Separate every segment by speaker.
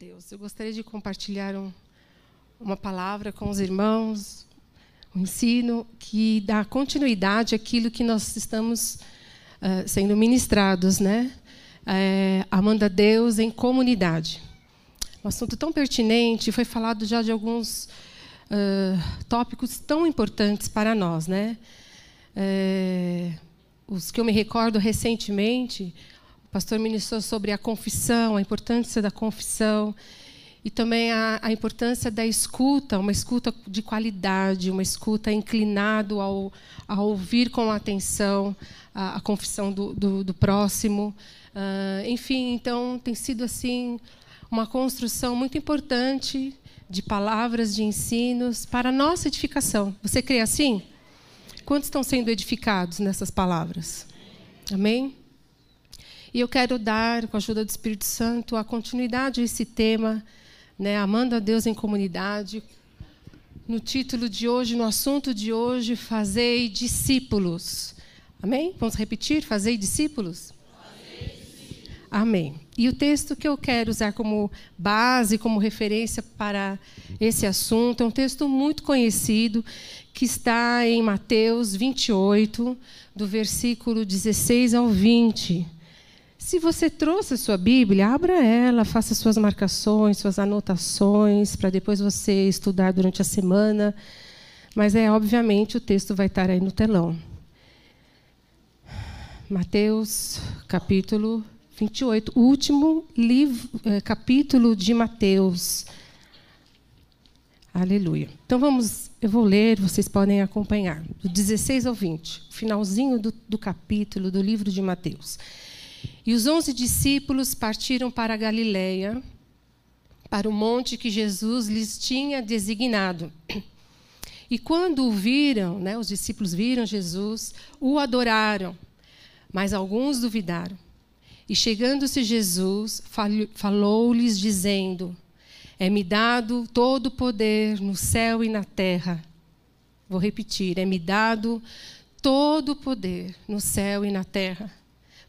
Speaker 1: Deus. Eu gostaria de compartilhar um, uma palavra com os irmãos, um ensino que dá continuidade àquilo que nós estamos uh, sendo ministrados, né? É, amando a Deus em comunidade. Um assunto tão pertinente, foi falado já de alguns uh, tópicos tão importantes para nós, né? É, os que eu me recordo recentemente, o pastor ministrou sobre a confissão, a importância da confissão e também a, a, importância da escuta, uma escuta de qualidade, uma escuta inclinado ao, a ouvir com atenção a, a confissão do, do, do próximo. Uh, enfim, então tem sido assim uma construção muito importante de palavras, de ensinos para a nossa edificação. Você crê assim? Quantos estão sendo edificados nessas palavras? Amém? E eu quero dar, com a ajuda do Espírito Santo, a continuidade a esse tema, né, amando a Deus em comunidade. No título de hoje, no assunto de hoje, fazei discípulos. Amém? Vamos repetir? Fazei discípulos? Amém. E o texto que eu quero usar como base, como referência para esse assunto, é um texto muito conhecido, que está em Mateus 28, do versículo 16 ao 20. Se você trouxe a sua Bíblia, abra ela, faça suas marcações, suas anotações, para depois você estudar durante a semana. Mas é obviamente o texto vai estar aí no telão. Mateus, capítulo 28, o último livro, é, capítulo de Mateus. Aleluia. Então vamos, eu vou ler, vocês podem acompanhar, do 16 ao 20, finalzinho do, do capítulo do livro de Mateus. E os onze discípulos partiram para a Galiléia, para o monte que Jesus lhes tinha designado. E quando o viram, né, os discípulos viram Jesus, o adoraram, mas alguns duvidaram. E chegando-se Jesus, falou-lhes, dizendo: É-me dado todo o poder no céu e na terra. Vou repetir: É-me dado todo o poder no céu e na terra.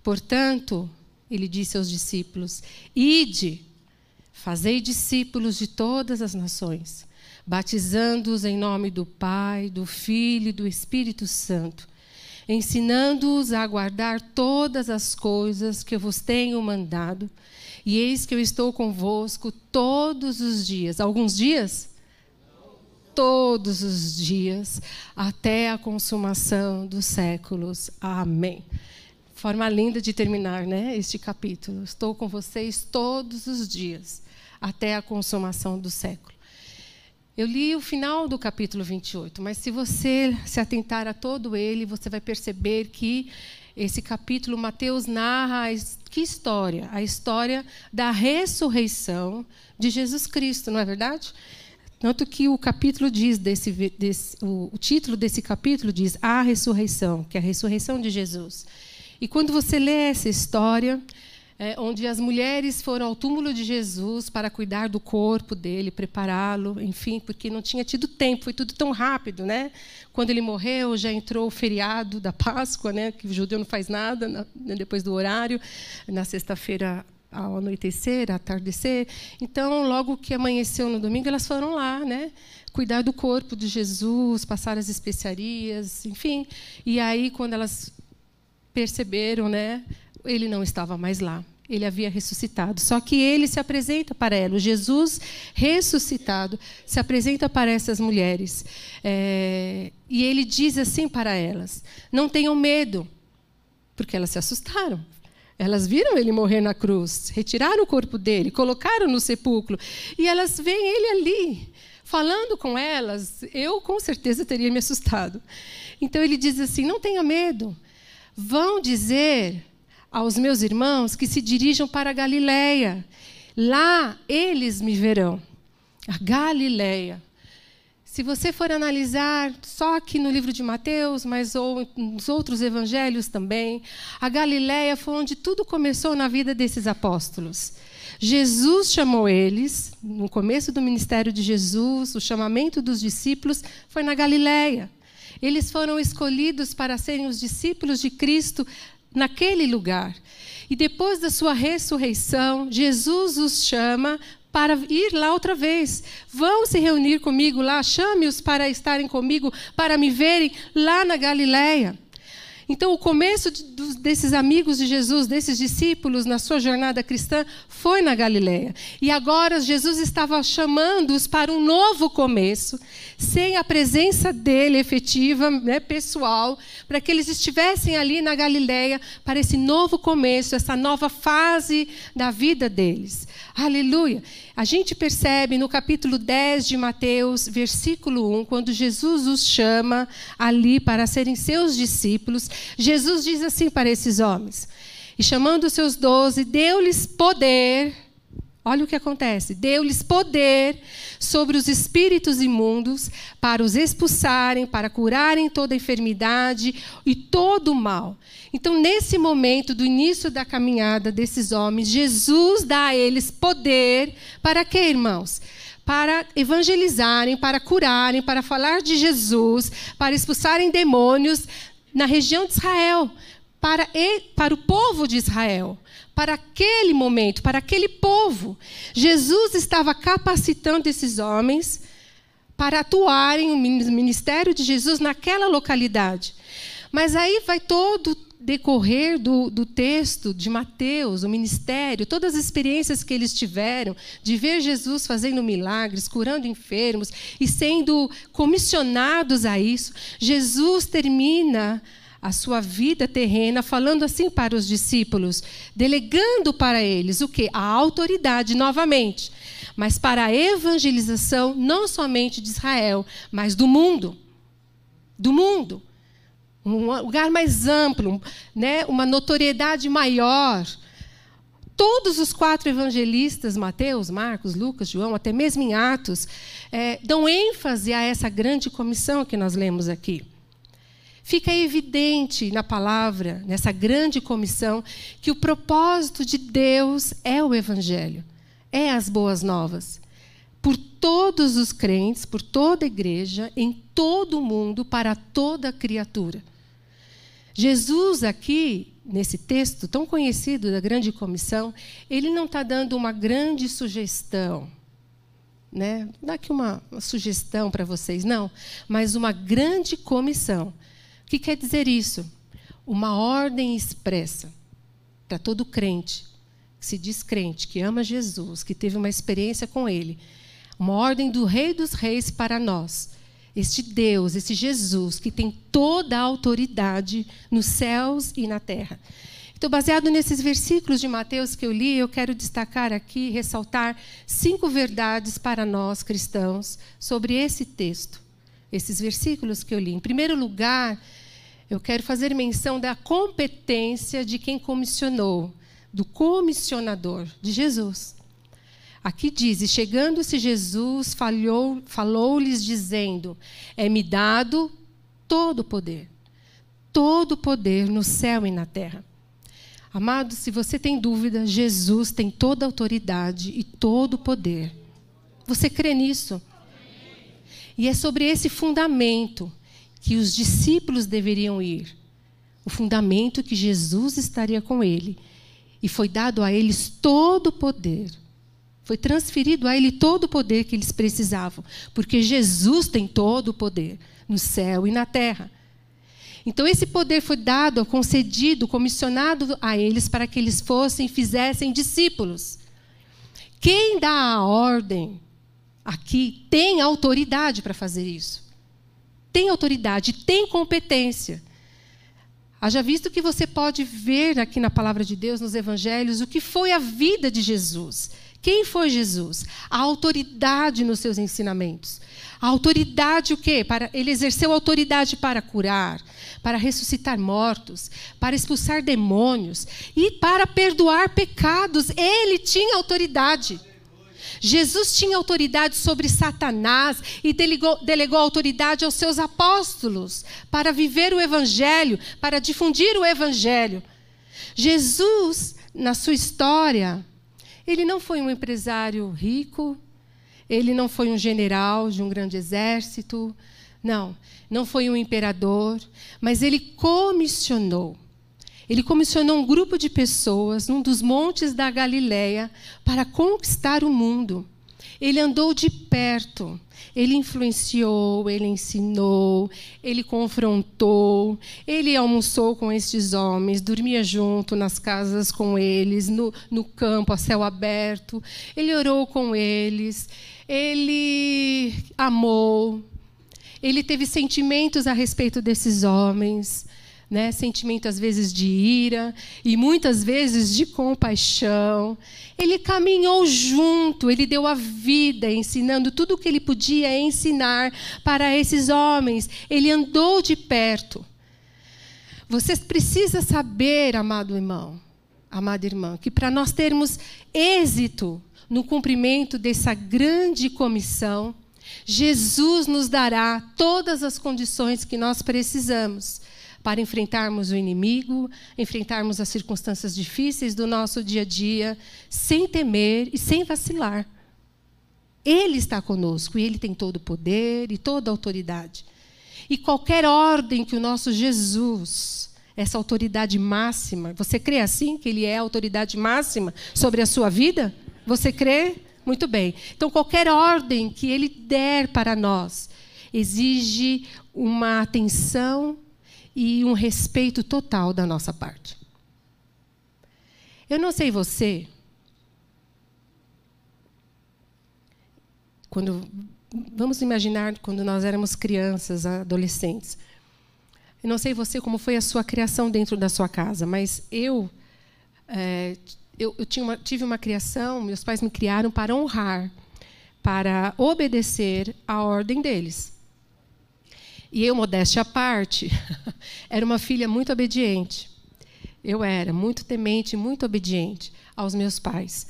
Speaker 1: Portanto, ele disse aos discípulos: Ide, fazei discípulos de todas as nações, batizando-os em nome do Pai, do Filho e do Espírito Santo, ensinando-os a guardar todas as coisas que eu vos tenho mandado. E eis que eu estou convosco todos os dias. Alguns dias? Todos os dias, até a consumação dos séculos. Amém. Forma linda de terminar né, este capítulo. Estou com vocês todos os dias, até a consumação do século. Eu li o final do capítulo 28, mas se você se atentar a todo ele, você vai perceber que esse capítulo, Mateus narra que história? A história da ressurreição de Jesus Cristo, não é verdade? Tanto que o capítulo diz desse, desse o, o título desse capítulo diz a ressurreição, que é a ressurreição de Jesus. E quando você lê essa história, é, onde as mulheres foram ao túmulo de Jesus para cuidar do corpo dele, prepará-lo, enfim, porque não tinha tido tempo, foi tudo tão rápido, né? Quando ele morreu, já entrou o feriado da Páscoa, né? Que o judeu não faz nada na, né, depois do horário, na sexta-feira ao anoitecer, ao atardecer. Então, logo que amanheceu no domingo, elas foram lá, né? Cuidar do corpo de Jesus, passar as especiarias, enfim. E aí, quando elas perceberam, né? Ele não estava mais lá. Ele havia ressuscitado. Só que ele se apresenta para elas. Jesus ressuscitado se apresenta para essas mulheres. É, e ele diz assim para elas: Não tenham medo, porque elas se assustaram. Elas viram ele morrer na cruz, retiraram o corpo dele, colocaram no sepulcro. E elas veem ele ali, falando com elas. Eu, com certeza, teria me assustado. Então ele diz assim: Não tenha medo. Vão dizer aos meus irmãos que se dirijam para a Galiléia. Lá eles me verão. A Galiléia. Se você for analisar só aqui no livro de Mateus, mas ou nos outros evangelhos também, a Galiléia foi onde tudo começou na vida desses apóstolos. Jesus chamou eles, no começo do ministério de Jesus, o chamamento dos discípulos foi na Galiléia. Eles foram escolhidos para serem os discípulos de Cristo naquele lugar. E depois da sua ressurreição, Jesus os chama para ir lá outra vez. Vão se reunir comigo lá, chame-os para estarem comigo, para me verem lá na Galileia. Então, o começo de, desses amigos de Jesus, desses discípulos na sua jornada cristã, foi na Galileia. E agora Jesus estava chamando-os para um novo começo, sem a presença dele efetiva, né, pessoal, para que eles estivessem ali na Galileia para esse novo começo, essa nova fase da vida deles. Aleluia. A gente percebe no capítulo 10 de Mateus, versículo 1, quando Jesus os chama ali para serem seus discípulos, Jesus diz assim para esses homens: E chamando os seus doze, deu-lhes poder. Olha o que acontece: deu-lhes poder sobre os espíritos imundos para os expulsarem, para curarem toda enfermidade e todo o mal. Então, nesse momento do início da caminhada desses homens, Jesus dá a eles poder para quê, irmãos? Para evangelizarem, para curarem, para falar de Jesus, para expulsarem demônios na região de Israel, para, para o povo de Israel, para aquele momento, para aquele povo. Jesus estava capacitando esses homens para atuarem no ministério de Jesus naquela localidade. Mas aí vai todo decorrer do, do texto de Mateus, o ministério, todas as experiências que eles tiveram de ver Jesus fazendo milagres, curando enfermos e sendo comissionados a isso, Jesus termina a sua vida terrena falando assim para os discípulos, delegando para eles o que? A autoridade novamente, mas para a evangelização não somente de Israel, mas do mundo. Do mundo um lugar mais amplo, né? uma notoriedade maior. Todos os quatro evangelistas, Mateus, Marcos, Lucas, João, até mesmo em Atos, é, dão ênfase a essa grande comissão que nós lemos aqui. Fica evidente na palavra, nessa grande comissão, que o propósito de Deus é o Evangelho, é as boas novas. Por todos os crentes, por toda a igreja, em todo o mundo, para toda criatura. Jesus, aqui, nesse texto tão conhecido da grande comissão, ele não está dando uma grande sugestão. Né? Dá aqui uma, uma sugestão para vocês, não, mas uma grande comissão. Que quer dizer isso? Uma ordem expressa para todo crente, que se diz crente, que ama Jesus, que teve uma experiência com Ele. Uma ordem do Rei dos Reis para nós este Deus, esse Jesus, que tem toda a autoridade nos céus e na terra. Então, baseado nesses versículos de Mateus que eu li, eu quero destacar aqui, ressaltar cinco verdades para nós cristãos sobre esse texto, esses versículos que eu li. Em primeiro lugar, eu quero fazer menção da competência de quem comissionou, do comissionador, de Jesus. Aqui diz: chegando-se Jesus, falou-lhes, dizendo: É-me dado todo o poder, todo o poder no céu e na terra. Amado, se você tem dúvida, Jesus tem toda a autoridade e todo o poder. Você crê nisso? E é sobre esse fundamento que os discípulos deveriam ir. O fundamento que Jesus estaria com ele. E foi dado a eles todo o poder foi transferido a ele todo o poder que eles precisavam, porque Jesus tem todo o poder no céu e na terra. Então, esse poder foi dado, concedido, comissionado a eles para que eles fossem e fizessem discípulos. Quem dá a ordem aqui tem autoridade para fazer isso. Tem autoridade, tem competência. Haja visto que você pode ver aqui na palavra de Deus, nos evangelhos, o que foi a vida de Jesus. Quem foi Jesus? A autoridade nos seus ensinamentos, A autoridade o quê? Para, ele exerceu autoridade para curar, para ressuscitar mortos, para expulsar demônios e para perdoar pecados. Ele tinha autoridade. Jesus tinha autoridade sobre Satanás e delegou, delegou autoridade aos seus apóstolos para viver o evangelho, para difundir o evangelho. Jesus, na sua história, ele não foi um empresário rico, ele não foi um general de um grande exército, não, não foi um imperador, mas ele comissionou ele comissionou um grupo de pessoas num dos montes da Galileia para conquistar o mundo. Ele andou de perto, ele influenciou, ele ensinou, ele confrontou, ele almoçou com estes homens, dormia junto nas casas com eles, no, no campo a céu aberto, ele orou com eles, ele amou, ele teve sentimentos a respeito desses homens né? sentimento às vezes de ira e muitas vezes de compaixão. Ele caminhou junto, ele deu a vida, ensinando tudo o que ele podia ensinar para esses homens. Ele andou de perto. Você precisa saber, amado irmão, amada irmã, que para nós termos êxito no cumprimento dessa grande comissão, Jesus nos dará todas as condições que nós precisamos para enfrentarmos o inimigo, enfrentarmos as circunstâncias difíceis do nosso dia a dia, sem temer e sem vacilar. Ele está conosco e ele tem todo o poder e toda a autoridade. E qualquer ordem que o nosso Jesus, essa autoridade máxima, você crê assim que ele é a autoridade máxima sobre a sua vida? Você crê? Muito bem. Então, qualquer ordem que ele der para nós exige uma atenção e um respeito total da nossa parte. Eu não sei você, quando vamos imaginar quando nós éramos crianças, adolescentes. Eu não sei você como foi a sua criação dentro da sua casa, mas eu é, eu, eu uma, tive uma criação, meus pais me criaram para honrar, para obedecer à ordem deles. E eu, modéstia à parte, era uma filha muito obediente. Eu era muito temente, muito obediente aos meus pais.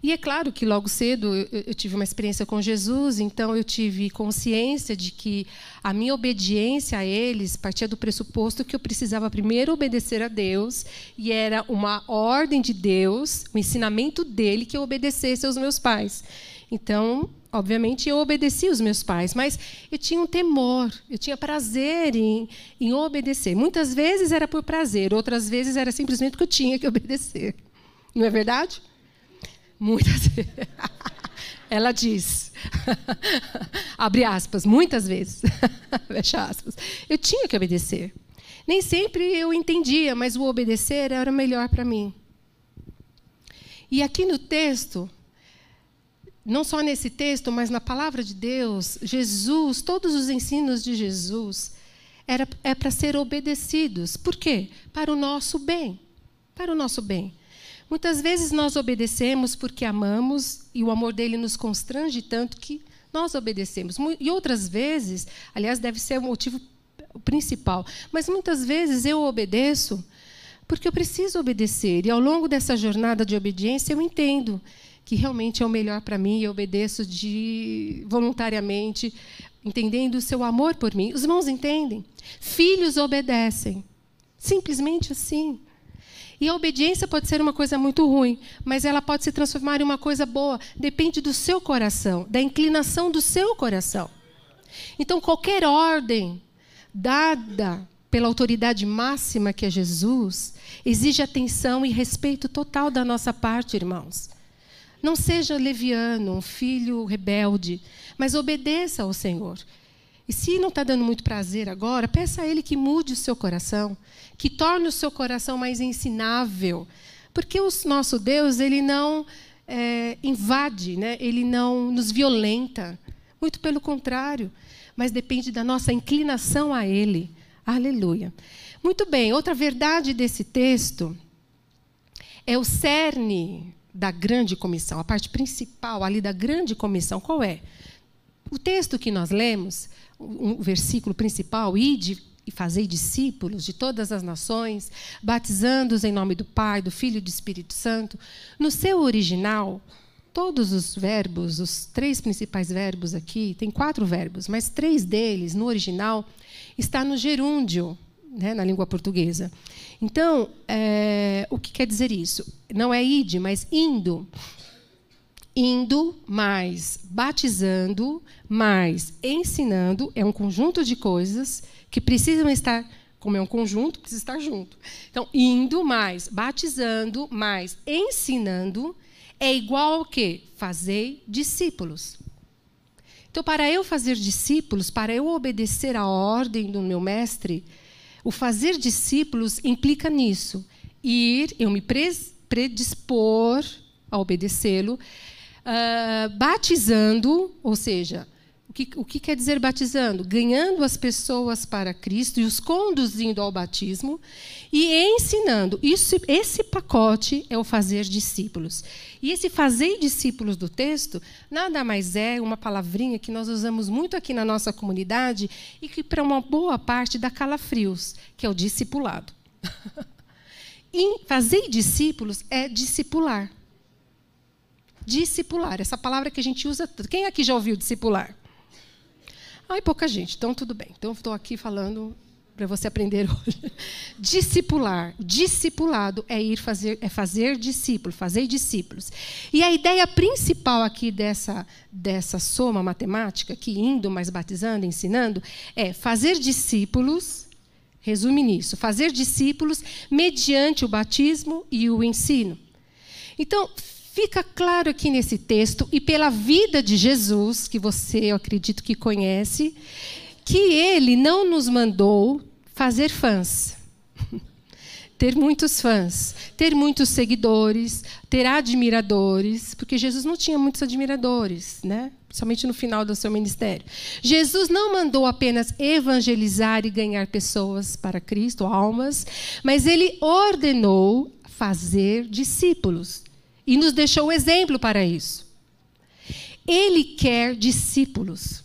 Speaker 1: E é claro que logo cedo eu, eu, tive uma experiência com Jesus, então eu tive consciência de que a minha obediência a eles partia do pressuposto que eu precisava primeiro obedecer a Deus, e era uma ordem de Deus, um ensinamento dele que eu obedecesse aos meus pais. Então, obviamente, eu obedeci os meus pais, mas eu tinha um temor, eu tinha prazer em, em obedecer. Muitas vezes era por prazer, outras vezes era simplesmente porque eu tinha que obedecer. Não é verdade? Muitas vezes. Ela diz, abre aspas, muitas vezes, fecha aspas, eu tinha que obedecer. Nem sempre eu entendia, mas o obedecer era o melhor para mim. E aqui no texto, não só nesse texto, mas na palavra de Deus, Jesus, todos os ensinos de Jesus, era, é para ser obedecidos. Por quê? Para o nosso bem. Para o nosso bem. Muitas vezes nós obedecemos porque amamos e o amor dele nos constrange tanto que nós obedecemos. E outras vezes, aliás, deve ser o motivo principal, mas muitas vezes eu obedeço porque eu preciso obedecer. E ao longo dessa jornada de obediência eu entendo que realmente é o melhor para mim e obedeço de voluntariamente, entendendo o seu amor por mim. Os irmãos entendem? Filhos obedecem. Simplesmente assim. E a obediência pode ser uma coisa muito ruim, mas ela pode se transformar em uma coisa boa. Depende do seu coração, da inclinação do seu coração. Então, qualquer ordem dada pela autoridade máxima que é Jesus, exige atenção e respeito total da nossa parte, irmãos. Não seja leviano, um filho rebelde, mas obedeça ao Senhor. E se não está dando muito prazer agora, peça a Ele que mude o seu coração, que torne o seu coração mais ensinável. Porque o nosso Deus, Ele não é, invade, né? Ele não nos violenta. Muito pelo contrário. Mas depende da nossa inclinação a Ele. Aleluia. Muito bem, outra verdade desse texto é o cerne da grande comissão, a parte principal ali da grande comissão, qual é? O texto que nós lemos, o versículo principal, ide e fazei discípulos de todas as nações, batizando-os em nome do Pai, do Filho e do Espírito Santo. No seu original, todos os verbos, os três principais verbos aqui, tem quatro verbos, mas três deles, no original, está no gerúndio, né, na língua portuguesa. Então, é, o que quer dizer isso? Não é ide, mas indo indo, mais batizando, mais ensinando, é um conjunto de coisas que precisam estar, como é um conjunto, precisa estar junto. Então, indo, mais batizando, mais ensinando, é igual ao que? Fazer discípulos. Então, para eu fazer discípulos, para eu obedecer à ordem do meu mestre, o fazer discípulos implica nisso. Ir, eu me predispor a obedecê-lo, uh, batizando, ou seja, o que, o que quer dizer batizando? Ganhando as pessoas para Cristo e os conduzindo ao batismo e ensinando. Isso, esse pacote é o fazer discípulos. E esse fazer discípulos do texto nada mais é uma palavrinha que nós usamos muito aqui na nossa comunidade e que, para uma boa parte, dá calafrios, que é o discipulado. e fazer discípulos é discipular discipular. Essa palavra que a gente usa. Quem aqui já ouviu discipular? Ai, pouca gente. Então, tudo bem. Então, estou aqui falando para você aprender hoje. Discipular, discipulado é ir fazer, é fazer discípulo, fazer discípulos. E a ideia principal aqui dessa dessa soma matemática, que indo mais batizando, ensinando, é fazer discípulos. Resume nisso: fazer discípulos mediante o batismo e o ensino. Então, Fica claro aqui nesse texto, e pela vida de Jesus, que você, eu acredito que conhece, que ele não nos mandou fazer fãs. ter muitos fãs, ter muitos seguidores, ter admiradores, porque Jesus não tinha muitos admiradores, né? Somente no final do seu ministério. Jesus não mandou apenas evangelizar e ganhar pessoas para Cristo, almas, mas ele ordenou fazer discípulos e nos deixou o exemplo para isso. Ele quer discípulos.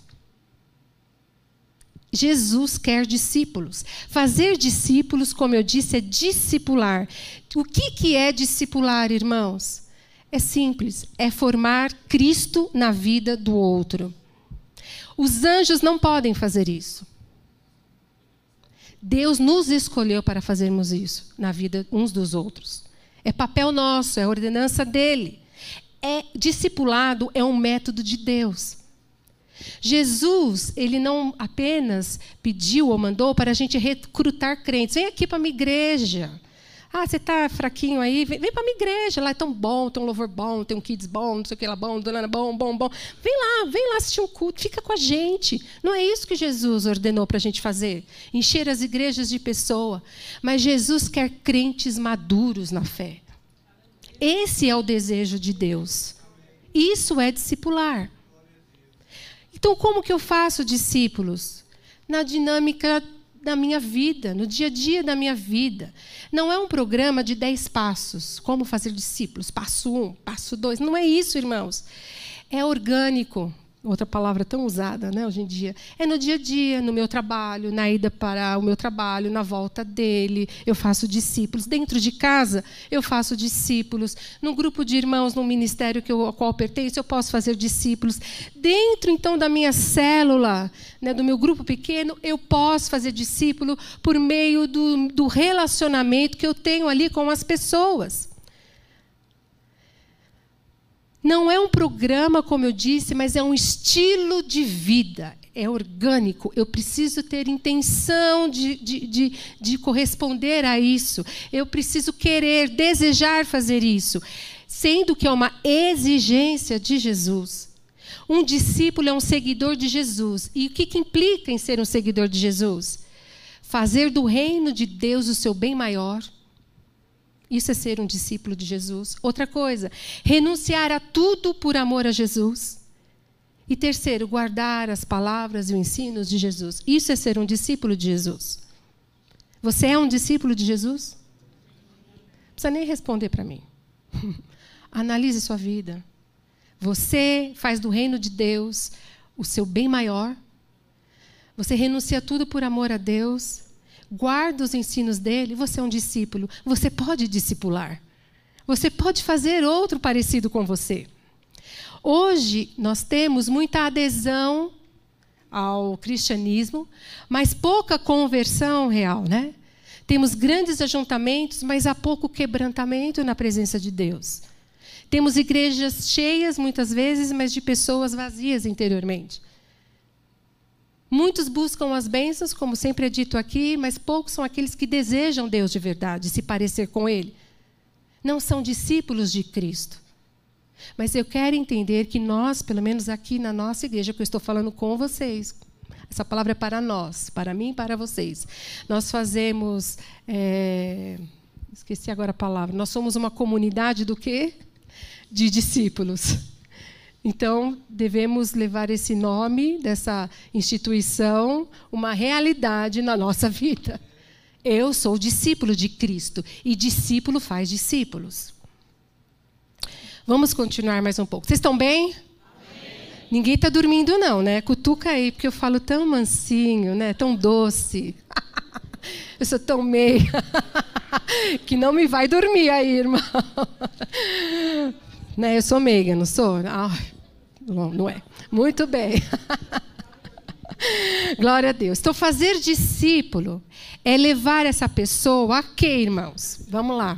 Speaker 1: Jesus quer discípulos. Fazer discípulos, como eu disse, é discipular. O que, que é discipular, irmãos? É simples, é formar Cristo na vida do outro. Os anjos não podem fazer isso. Deus nos escolheu para fazermos isso na vida uns dos outros. É papel nosso, é ordenança dele. É discipulado é um método de Deus. Jesus, ele não apenas pediu ou mandou para a gente recrutar crentes. Vem aqui para a minha igreja. Ah, você está fraquinho aí? Vem, vem para minha igreja. Lá é tão bom, tem um louvor bom, tem um kids bom, não sei o que lá bom, dona bom, bom, bom. Vem lá, vem lá assistir um culto, fica com a gente. Não é isso que Jesus ordenou para a gente fazer. Encher as igrejas de pessoa. Mas Jesus quer crentes maduros na fé. Esse é o desejo de Deus. Isso é discipular. Então, como que eu faço discípulos? Na dinâmica da minha vida, no dia a dia da minha vida. Não é um programa de dez passos, como fazer discípulos, passo um, passo dois. Não é isso, irmãos. É orgânico, outra palavra tão usada né, hoje em dia, é no dia a dia, no meu trabalho, na ida para o meu trabalho, na volta dele, eu faço discípulos. Dentro de casa, eu faço discípulos. No grupo de irmãos, no ministério que eu, ao qual pertenço, eu posso fazer discípulos. Dentro, então, da minha célula, né, do meu grupo pequeno, eu posso fazer discípulo por meio do, do relacionamento que eu tenho ali com as pessoas. Não é um programa, como eu disse, mas é um estilo de vida. É orgânico. Eu preciso ter intenção de, de, de, de corresponder a isso. Eu preciso querer, desejar fazer isso. Sendo que é uma exigência de Jesus. Um discípulo é um seguidor de Jesus. E o que, que implica em ser um seguidor de Jesus? Fazer do reino de Deus o seu bem maior isso é ser um discípulo de Jesus. Outra coisa, renunciar a tudo por amor a Jesus. E terceiro, guardar as palavras e os ensinos de Jesus. Isso é ser um discípulo de Jesus. Você é um discípulo de Jesus? Não precisa nem responder para mim. Analise sua vida. Você faz do reino de Deus o seu bem maior. Você renuncia tudo por amor a Deus. Guarda os ensinos dele. Você é um discípulo. Você pode discipular. Você pode fazer outro parecido com você. Hoje nós temos muita adesão ao cristianismo, mas pouca conversão real, né? Temos grandes ajuntamentos, mas há pouco quebrantamento na presença de Deus. Temos igrejas cheias, muitas vezes, mas de pessoas vazias interiormente. Muitos buscam as bênçãos, como sempre é dito aqui, mas poucos são aqueles que desejam Deus de verdade, se parecer com Ele. Não são discípulos de Cristo. Mas eu quero entender que nós, pelo menos aqui na nossa igreja, que eu estou falando com vocês, essa palavra é para nós, para mim e para vocês. Nós fazemos. É, esqueci agora a palavra. Nós somos uma comunidade do quê? De discípulos. Então, devemos levar esse nome dessa instituição, uma realidade na nossa vida. Eu sou discípulo de Cristo e discípulo faz discípulos. Vamos continuar mais um pouco. Vocês estão bem? Ninguém está dormindo, não, né? Cutuca aí, porque eu falo tão mansinho, né? Tão doce. eu sou tão meia que não me vai dormir aí, irmão. né? Eu sou meiga, não sou? Ah, não, é. Muito bem. Glória a Deus. Então, fazer discípulo é levar essa pessoa a quê, irmãos? Vamos lá.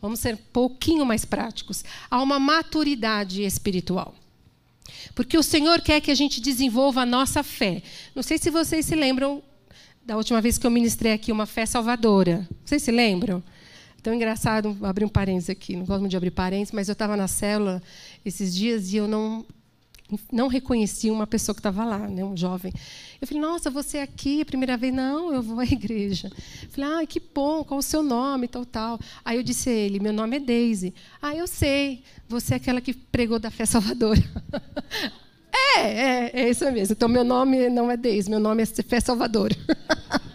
Speaker 1: Vamos ser um pouquinho mais práticos. A uma maturidade espiritual. Porque o Senhor quer que a gente desenvolva a nossa fé. Não sei se vocês se lembram da última vez que eu ministrei aqui uma fé salvadora. Vocês se lembram? Tão engraçado, vou abrir um parênteses aqui, não gosto muito de abrir parênteses, mas eu estava na célula esses dias e eu não não reconheci uma pessoa que estava lá, né, um jovem. Eu falei, nossa, você é aqui, a primeira vez? Não, eu vou à igreja. Eu falei, ah, que bom, qual o seu nome, tal, tal. Aí eu disse a ele, meu nome é Daisy. Ah, eu sei, você é aquela que pregou da fé salvadora. é, é, é isso mesmo. Então, meu nome não é Daisy, meu nome é Fé Salvadora.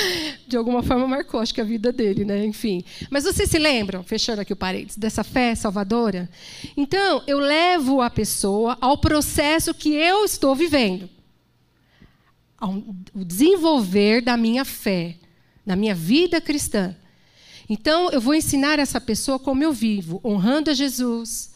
Speaker 1: de alguma forma marcou, acho que a vida dele, né? Enfim. Mas vocês se lembram, fechando aqui o parênteses, dessa fé salvadora? Então, eu levo a pessoa ao processo que eu estou vivendo. Ao desenvolver da minha fé, da minha vida cristã. Então, eu vou ensinar essa pessoa como eu vivo, honrando a Jesus,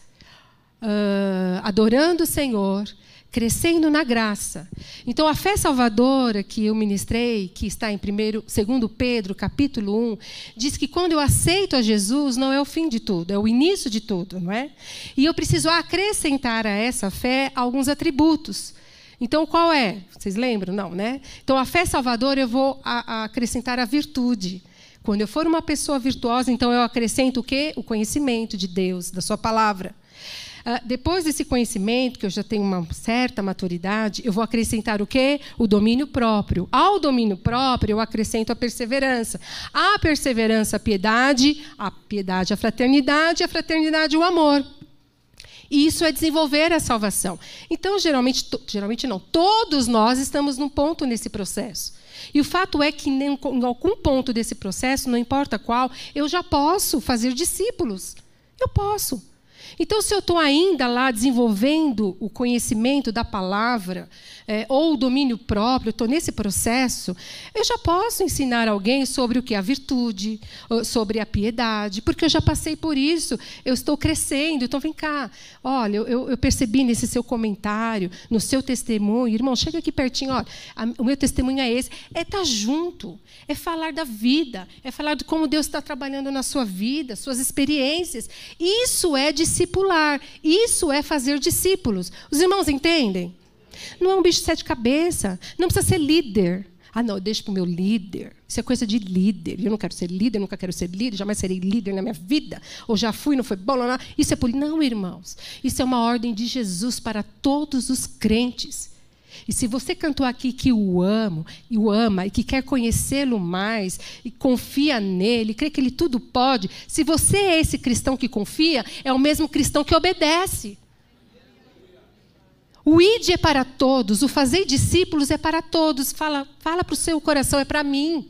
Speaker 1: uh, adorando o Senhor, crescendo na graça. Então, a fé salvadora que eu ministrei, que está em 2 Pedro, capítulo 1, diz que quando eu aceito a Jesus, não é o fim de tudo, é o início de tudo, não é? E eu preciso acrescentar a essa fé alguns atributos. Então, qual é? Vocês lembram? Não, né? Então, a fé salvadora eu vou a, a acrescentar a virtude. Quando eu for uma pessoa virtuosa, então eu acrescento o quê? O conhecimento de Deus, da sua palavra. Uh, depois desse conhecimento, que eu já tenho uma certa maturidade, eu vou acrescentar o quê? O domínio próprio. Ao domínio próprio, eu acrescento a perseverança. A perseverança, a piedade, a piedade, a fraternidade, a fraternidade, o amor. E isso é desenvolver a salvação. Então, geralmente, geralmente não, todos nós estamos num ponto nesse processo. E o fato é que em algum ponto desse processo, não importa qual, eu já posso fazer discípulos. Eu posso. Então, se eu estou ainda lá desenvolvendo o conhecimento da palavra, é, ou o domínio próprio, estou nesse processo, eu já posso ensinar alguém sobre o que é a virtude, sobre a piedade, porque eu já passei por isso, eu estou crescendo. Então, vem cá, olha, eu, eu percebi nesse seu comentário, no seu testemunho, irmão, chega aqui pertinho, olha, a, o meu testemunho é esse, é estar tá junto, é falar da vida, é falar de como Deus está trabalhando na sua vida, suas experiências. Isso é discipular, isso é fazer discípulos. Os irmãos entendem? Não é um bicho de sete cabeças. Não precisa ser líder. Ah, não, eu deixo para o meu líder. Isso é coisa de líder. Eu não quero ser líder, nunca quero ser líder, jamais serei líder na minha vida. Ou já fui, não foi bom, não, não. Isso é por. Não, irmãos. Isso é uma ordem de Jesus para todos os crentes. E se você cantou aqui que o amo, e o ama, e que quer conhecê-lo mais, e confia nele, crê que ele tudo pode, se você é esse cristão que confia, é o mesmo cristão que obedece. O id é para todos, o fazer discípulos é para todos. Fala, fala para o seu coração, é para mim.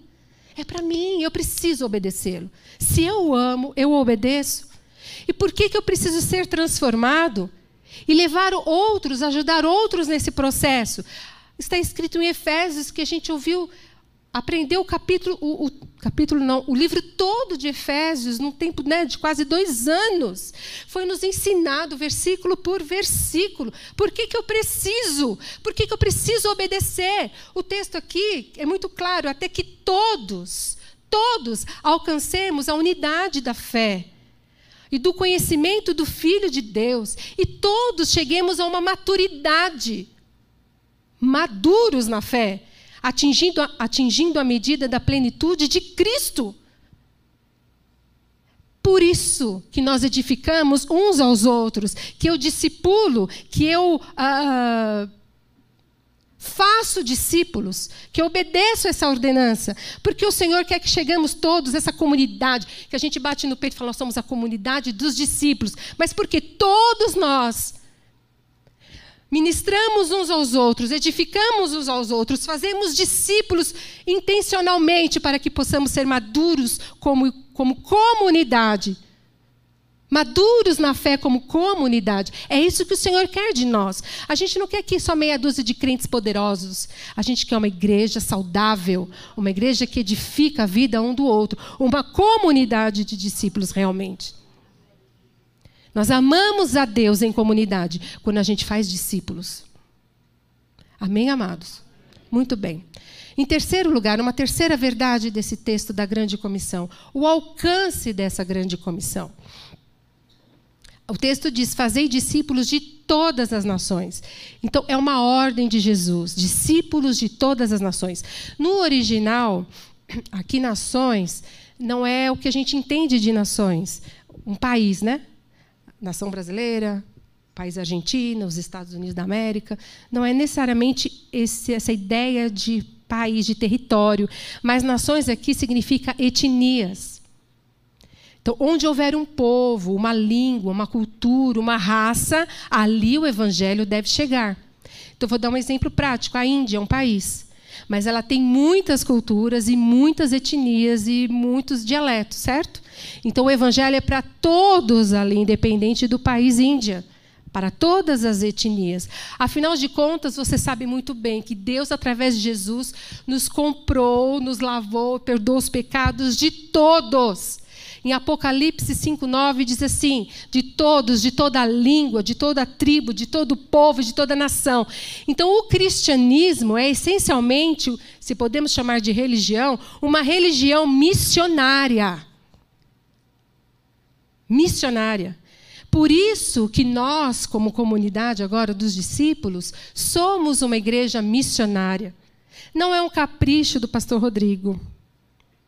Speaker 1: É para mim, eu preciso obedecê-lo. Se eu amo, eu obedeço. E por que, que eu preciso ser transformado? E levar outros, ajudar outros nesse processo. Está escrito em Efésios que a gente ouviu, aprendeu o capítulo, o, o capítulo não, o livro todo de Efésios, num tempo né, de quase dois anos. Foi nos ensinado versículo por versículo. Por que, que eu preciso? Por que, que eu preciso obedecer? O texto aqui é muito claro, até que todos, todos alcancemos a unidade da fé e do conhecimento do Filho de Deus, e todos cheguemos a uma maturidade, maduros na fé, atingindo a, atingindo a medida da plenitude de Cristo. Por isso que nós edificamos uns aos outros, que eu discipulo, que eu ah, faço discípulos, que obedeço essa ordenança, porque o Senhor quer que chegamos todos, essa comunidade, que a gente bate no peito e fala, nós somos a comunidade dos discípulos, mas porque todos nós ministramos uns aos outros, edificamos uns aos outros, fazemos discípulos intencionalmente para que possamos ser maduros como, como comunidade maduros na fé como comunidade. É isso que o Senhor quer de nós. A gente não quer aqui só meia dúzia de crentes poderosos. A gente quer uma igreja saudável, uma igreja que edifica a vida um do outro, uma comunidade de discípulos realmente. Nós amamos a Deus em comunidade quando a gente faz discípulos. Amém, amados? Muito bem. Em terceiro lugar, uma terceira verdade desse texto da grande comissão, o alcance dessa grande comissão. O texto diz: Fazei discípulos de todas as nações. Então, é uma ordem de Jesus, discípulos de todas as nações. No original, aqui, nações, não é o que a gente entende de nações. Um país, né? Nação brasileira, país argentino, os Estados Unidos da América. Não é necessariamente esse, essa ideia de país, de território. Mas nações aqui significa etnias. Então, onde houver um povo, uma língua, uma cultura, uma raça, ali o evangelho deve chegar. Então, vou dar um exemplo prático. A Índia é um país, mas ela tem muitas culturas e muitas etnias e muitos dialetos, certo? Então, o evangelho é para todos ali, independente do país Índia para todas as etnias. Afinal de contas, você sabe muito bem que Deus, através de Jesus, nos comprou, nos lavou, perdoou os pecados de todos. Em Apocalipse 5:9 diz assim: de todos, de toda língua, de toda tribo, de todo povo, de toda nação. Então, o cristianismo é essencialmente, se podemos chamar de religião, uma religião missionária. Missionária. Por isso que nós, como comunidade agora dos discípulos, somos uma igreja missionária. Não é um capricho do pastor Rodrigo.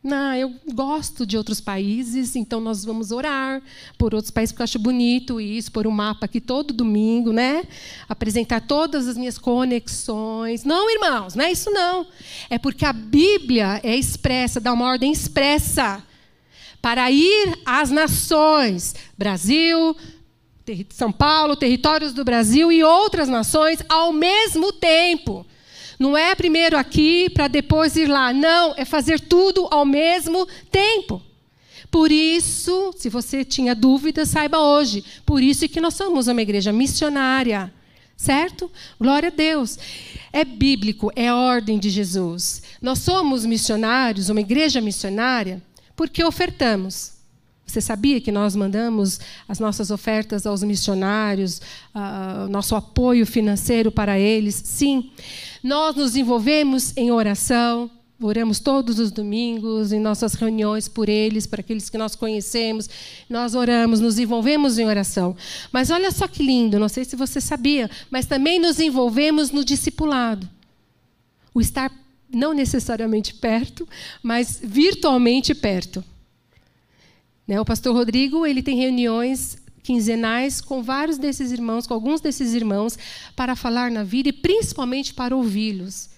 Speaker 1: Não, eu gosto de outros países, então nós vamos orar por outros países, porque eu acho bonito isso, por um mapa aqui todo domingo, né? Apresentar todas as minhas conexões. Não, irmãos, não é isso não. É porque a Bíblia é expressa, dá uma ordem expressa para ir às nações, Brasil, São Paulo, territórios do Brasil e outras nações ao mesmo tempo. Não é primeiro aqui para depois ir lá. Não, é fazer tudo ao mesmo tempo. Por isso, se você tinha dúvidas, saiba hoje. Por isso que nós somos uma igreja missionária. Certo? Glória a Deus. É bíblico, é ordem de Jesus. Nós somos missionários, uma igreja missionária, porque ofertamos. Você sabia que nós mandamos as nossas ofertas aos missionários, uh, nosso apoio financeiro para eles? Sim. Nós nos envolvemos em oração, oramos todos os domingos, em nossas reuniões por eles, para aqueles que nós conhecemos. Nós oramos, nos envolvemos em oração. Mas olha só que lindo, não sei se você sabia, mas também nos envolvemos no discipulado. O estar não necessariamente perto, mas virtualmente perto. Né? O pastor Rodrigo ele tem reuniões quinzenais com vários desses irmãos, com alguns desses irmãos, para falar na vida e principalmente para ouvi-los.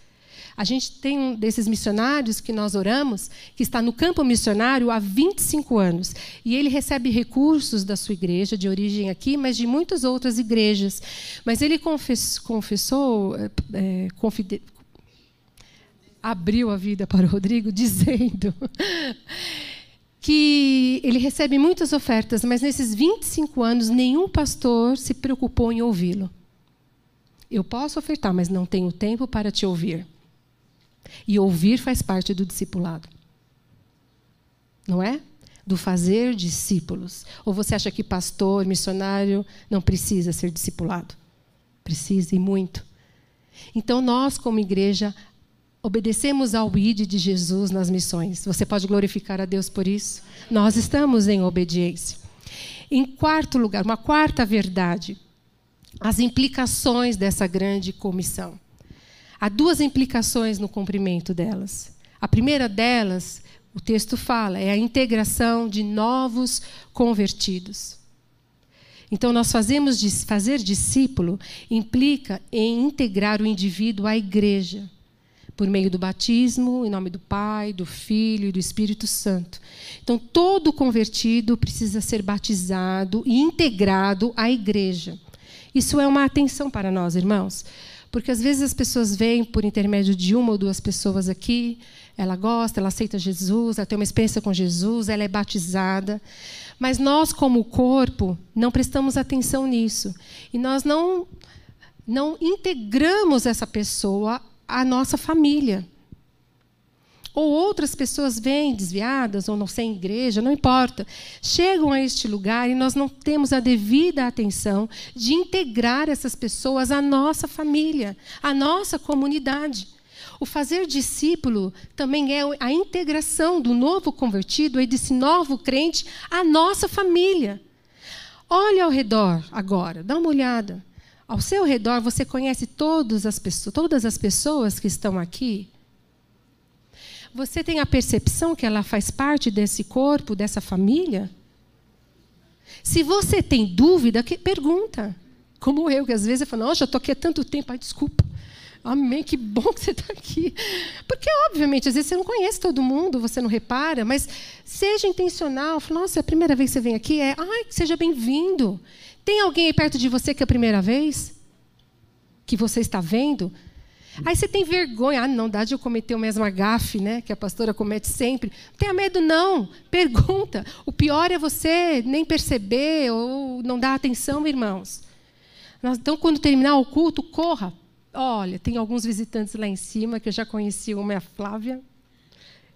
Speaker 1: A gente tem um desses missionários que nós oramos, que está no campo missionário há 25 anos. E ele recebe recursos da sua igreja, de origem aqui, mas de muitas outras igrejas. Mas ele confess, confessou, é, confide, abriu a vida para o Rodrigo, dizendo que ele recebe muitas ofertas, mas nesses 25 anos nenhum pastor se preocupou em ouvi-lo. Eu posso ofertar, mas não tenho tempo para te ouvir. E ouvir faz parte do discipulado. Não é? Do fazer discípulos. Ou você acha que pastor, missionário, não precisa ser discipulado? Precisa e muito. Então, nós, como igreja, obedecemos ao ID de Jesus nas missões. Você pode glorificar a Deus por isso? Nós estamos em obediência. Em quarto lugar, uma quarta verdade, as implicações dessa grande comissão. Há duas implicações no cumprimento delas. A primeira delas, o texto fala, é a integração de novos convertidos. Então, nós fazemos fazer discípulo implica em integrar o indivíduo à igreja por meio do batismo, em nome do Pai, do Filho e do Espírito Santo. Então, todo convertido precisa ser batizado e integrado à igreja. Isso é uma atenção para nós, irmãos, porque às vezes as pessoas vêm por intermédio de uma ou duas pessoas aqui, ela gosta, ela aceita Jesus, ela tem uma experiência com Jesus, ela é batizada. Mas nós, como corpo, não prestamos atenção nisso. E nós não, não integramos essa pessoa a nossa família. Ou outras pessoas vêm desviadas, ou não sem igreja, não importa. Chegam a este lugar e nós não temos a devida atenção de integrar essas pessoas à nossa família, à nossa comunidade. O fazer discípulo também é a integração do novo convertido e desse novo crente à nossa família. Olhe ao redor agora, dá uma olhada. Ao seu redor, você conhece todas as pessoas, todas as pessoas que estão aqui? Você tem a percepção que ela faz parte desse corpo, dessa família? Se você tem dúvida, que, pergunta. Como eu, que às vezes eu falo, nossa, já estou aqui há tanto tempo, ai, desculpa. Amém, que bom que você está aqui. Porque, obviamente, às vezes você não conhece todo mundo, você não repara, mas seja intencional. Fala, nossa, é a primeira vez que você vem aqui? É, ai, seja bem-vindo. Tem alguém aí perto de você que é a primeira vez? Que você está vendo? Aí você tem vergonha. Ah, não, dá de eu cometer o mesmo gafe, né? Que a pastora comete sempre. Não tenha medo, não. Pergunta. O pior é você nem perceber ou não dar atenção, irmãos. Então, quando terminar o culto, corra. Olha, tem alguns visitantes lá em cima que eu já conheci, uma é a Flávia.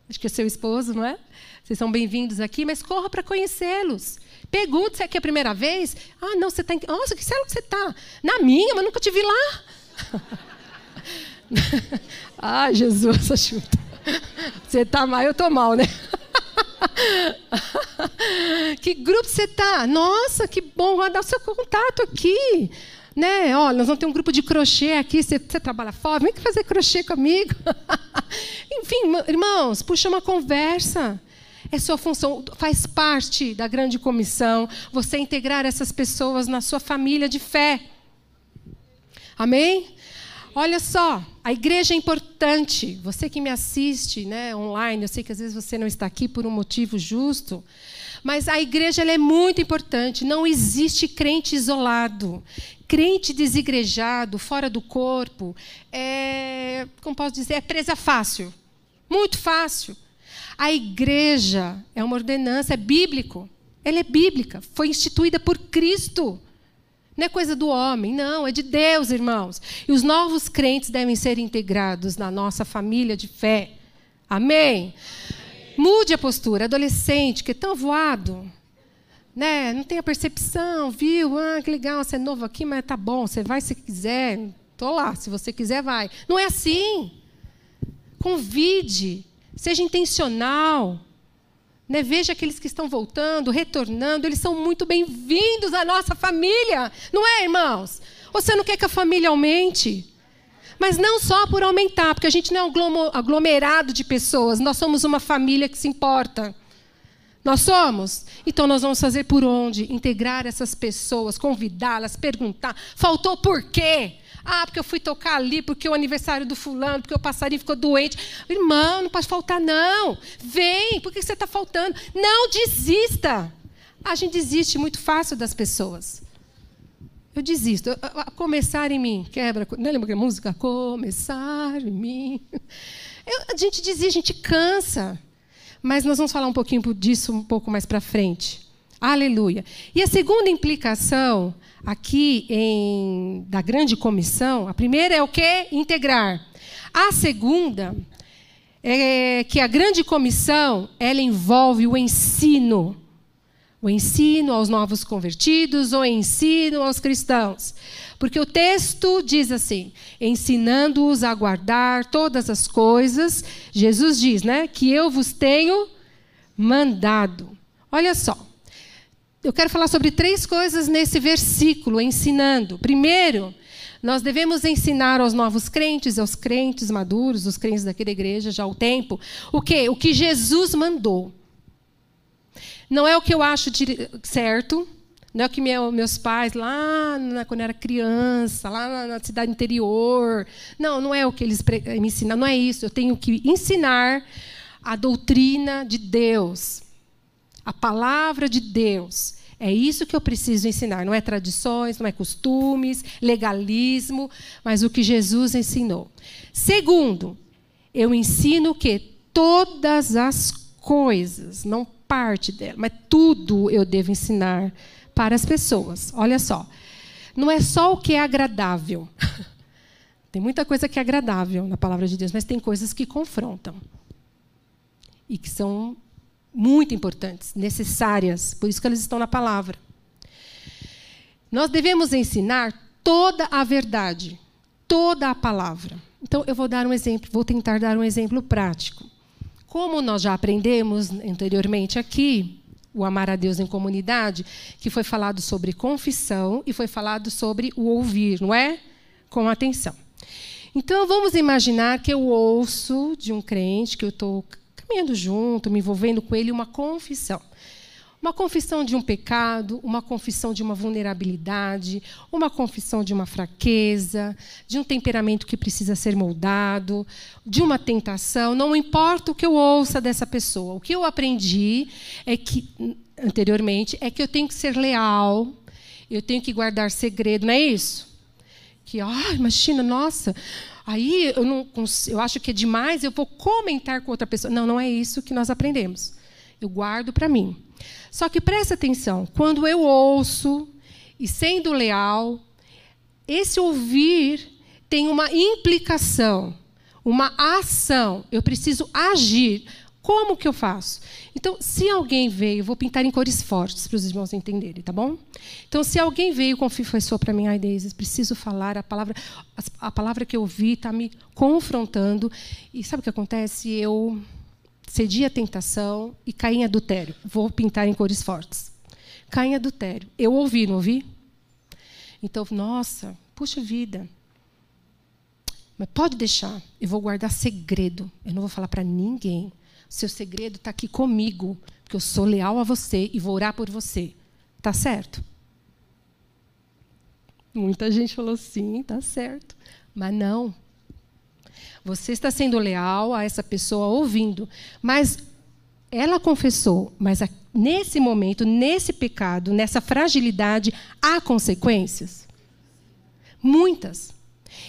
Speaker 1: Acho que é seu esposo, não é? Vocês são bem-vindos aqui, mas corra para conhecê-los. Pergunta se é aqui é a primeira vez. Ah, não, você está em... Nossa, que célula que você está? Na minha, mas nunca te vi lá. ah, Jesus, ajuda. Você está mal, eu estou mal, né? que grupo você está? Nossa, que bom, dar o seu contato aqui. Né? Olha, nós vamos ter um grupo de crochê aqui. Você, você trabalha fora? Vem fazer crochê comigo. Enfim, irmãos, puxa uma conversa. É sua função, faz parte da grande comissão você integrar essas pessoas na sua família de fé. Amém? Olha só, a igreja é importante. Você que me assiste né, online, eu sei que às vezes você não está aqui por um motivo justo, mas a igreja é muito importante. Não existe crente isolado. Crente desigrejado, fora do corpo, é, como posso dizer, é presa fácil. Muito fácil. A igreja é uma ordenança, é bíblico. Ela é bíblica, foi instituída por Cristo. Não é coisa do homem, não, é de Deus, irmãos. E os novos crentes devem ser integrados na nossa família de fé. Amém? Mude a postura. Adolescente que é tão voado, né? não tem a percepção, viu? Ah, que legal, você é novo aqui, mas tá bom, você vai se quiser. Estou lá, se você quiser, vai. Não é assim. Convide. Seja intencional. Né? Veja aqueles que estão voltando, retornando, eles são muito bem-vindos à nossa família. Não é, irmãos? Você não quer que a família aumente? Mas não só por aumentar, porque a gente não é um aglomerado de pessoas, nós somos uma família que se importa. Nós somos? Então nós vamos fazer por onde? Integrar essas pessoas, convidá-las, perguntar. Faltou por quê? Ah, porque eu fui tocar ali, porque o aniversário do fulano, porque o passarinho ficou doente. Irmão, não pode faltar, não. Vem, por que você está faltando? Não desista. A gente desiste muito fácil das pessoas. Eu desisto. Começar em mim. Quebra. Não lembra que música? Começar em mim. Eu, a gente desiste, a gente cansa. mas nós vamos falar um pouquinho disso um pouco mais para frente. Aleluia. E a segunda implicação aqui em, da grande comissão, a primeira é o que? Integrar. A segunda é que a grande comissão ela envolve o ensino. O ensino aos novos convertidos, o ensino aos cristãos. Porque o texto diz assim: ensinando-os a guardar todas as coisas, Jesus diz, né, que eu vos tenho mandado. Olha só. Eu quero falar sobre três coisas nesse versículo, ensinando. Primeiro, nós devemos ensinar aos novos crentes, aos crentes maduros, os crentes daquela igreja já há o tempo, o que? O que Jesus mandou. Não é o que eu acho certo, não é o que meu, meus pais, lá na, quando eu era criança, lá na, na, cidade interior. Não, não é o que eles me ensinam, não é isso. Eu tenho que ensinar a doutrina de Deus, a palavra de Deus. É isso que eu preciso ensinar. Não é tradições, não é costumes, legalismo, mas o que Jesus ensinou. Segundo, eu ensino que todas as coisas, não parte dela, mas tudo eu devo ensinar para as pessoas. Olha só. Não é só o que é agradável. tem muita coisa que é agradável na palavra de Deus, mas tem coisas que confrontam. E que são muito importantes, necessárias, por isso que elas estão na palavra. Nós devemos ensinar toda a verdade, toda a palavra. Então, eu vou dar um exemplo, vou tentar dar um exemplo prático. Como nós já aprendemos anteriormente aqui, o amar a Deus em comunidade, que foi falado sobre confissão e foi falado sobre o ouvir, não é? Com atenção. Então, vamos imaginar que eu ouço de um crente, que eu estou caminhando junto, me envolvendo com ele, uma confissão. Uma confissão de um pecado, uma confissão de uma vulnerabilidade, uma confissão de uma fraqueza, de um temperamento que precisa ser moldado, de uma tentação, não importa o que eu ouça dessa pessoa. O que eu aprendi é que anteriormente é que eu tenho que ser leal, eu tenho que guardar segredo, não é isso? Que, ah, imagina, nossa, aí eu não eu acho que é demais, eu vou comentar com outra pessoa. Não, não é isso que nós aprendemos. Eu guardo para mim. Só que presta atenção, quando eu ouço e sendo leal, esse ouvir tem uma implicação, uma ação. Eu preciso agir. Como que eu faço? Então, se alguém veio, vou pintar em cores fortes para os irmãos entenderem, tá bom? Então, se alguém veio confessou para mim, ai, preciso falar a palavra, a palavra que eu vi está me confrontando. E sabe o que acontece? Eu cedi à tentação e caí em adultério. Vou pintar em cores fortes. Caí em adultério. Eu ouvi, não ouvi? Então, nossa, puxa vida. Mas pode deixar, eu vou guardar segredo. Eu não vou falar para ninguém. Seu segredo está aqui comigo, porque eu sou leal a você e vou orar por você. Tá certo? Muita gente falou sim, tá certo. Mas não. Você está sendo leal a essa pessoa ouvindo, mas ela confessou, mas nesse momento, nesse pecado, nessa fragilidade, há consequências? Muitas.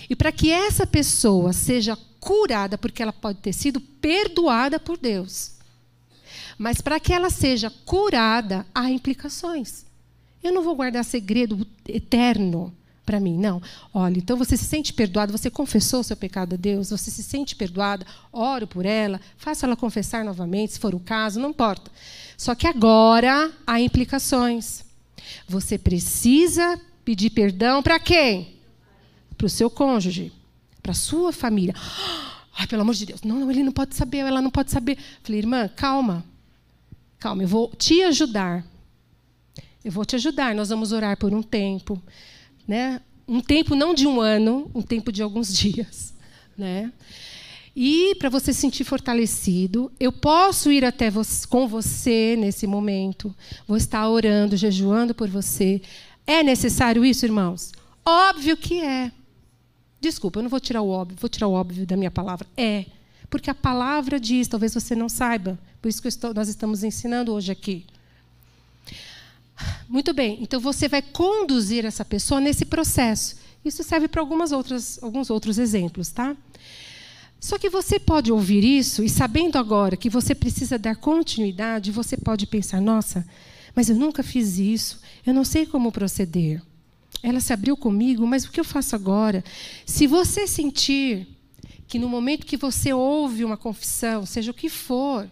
Speaker 1: E para que essa pessoa seja curada, porque ela pode ter sido perdoada por Deus, mas para que ela seja curada, há implicações. Eu não vou guardar segredo eterno para mim. Não. Olha, então você se sente perdoado, você confessou o seu pecado a Deus, você se sente perdoada, oro por ela, faça ela confessar novamente, se for o caso, não importa. Só que agora há implicações. Você precisa pedir perdão para quem? Para o seu cônjuge, para sua família. Ai, pelo amor de Deus. Não, não, ele não pode saber, ela não pode saber. Falei, irmã, calma. Calma, eu vou te ajudar. Eu vou te ajudar. Nós vamos orar por um tempo né? Um tempo não de um ano, um tempo de alguns dias, né? E para você se sentir fortalecido, eu posso ir até você, com você nesse momento. Vou estar orando, jejuando por você. É necessário isso, irmãos? Óbvio que é. Desculpa, eu não vou tirar o óbvio, vou tirar o óbvio da minha palavra. É. Porque a palavra diz, talvez você não saiba. Por isso que estou, nós estamos ensinando hoje aqui. Muito bem, então você vai conduzir essa pessoa nesse processo. Isso serve para algumas outras, alguns outros exemplos, tá? Só que você pode ouvir isso e sabendo agora que você precisa dar continuidade, você pode pensar: nossa, mas eu nunca fiz isso, eu não sei como proceder. Ela se abriu comigo, mas o que eu faço agora? Se você sentir que no momento que você ouve uma confissão, seja o que for,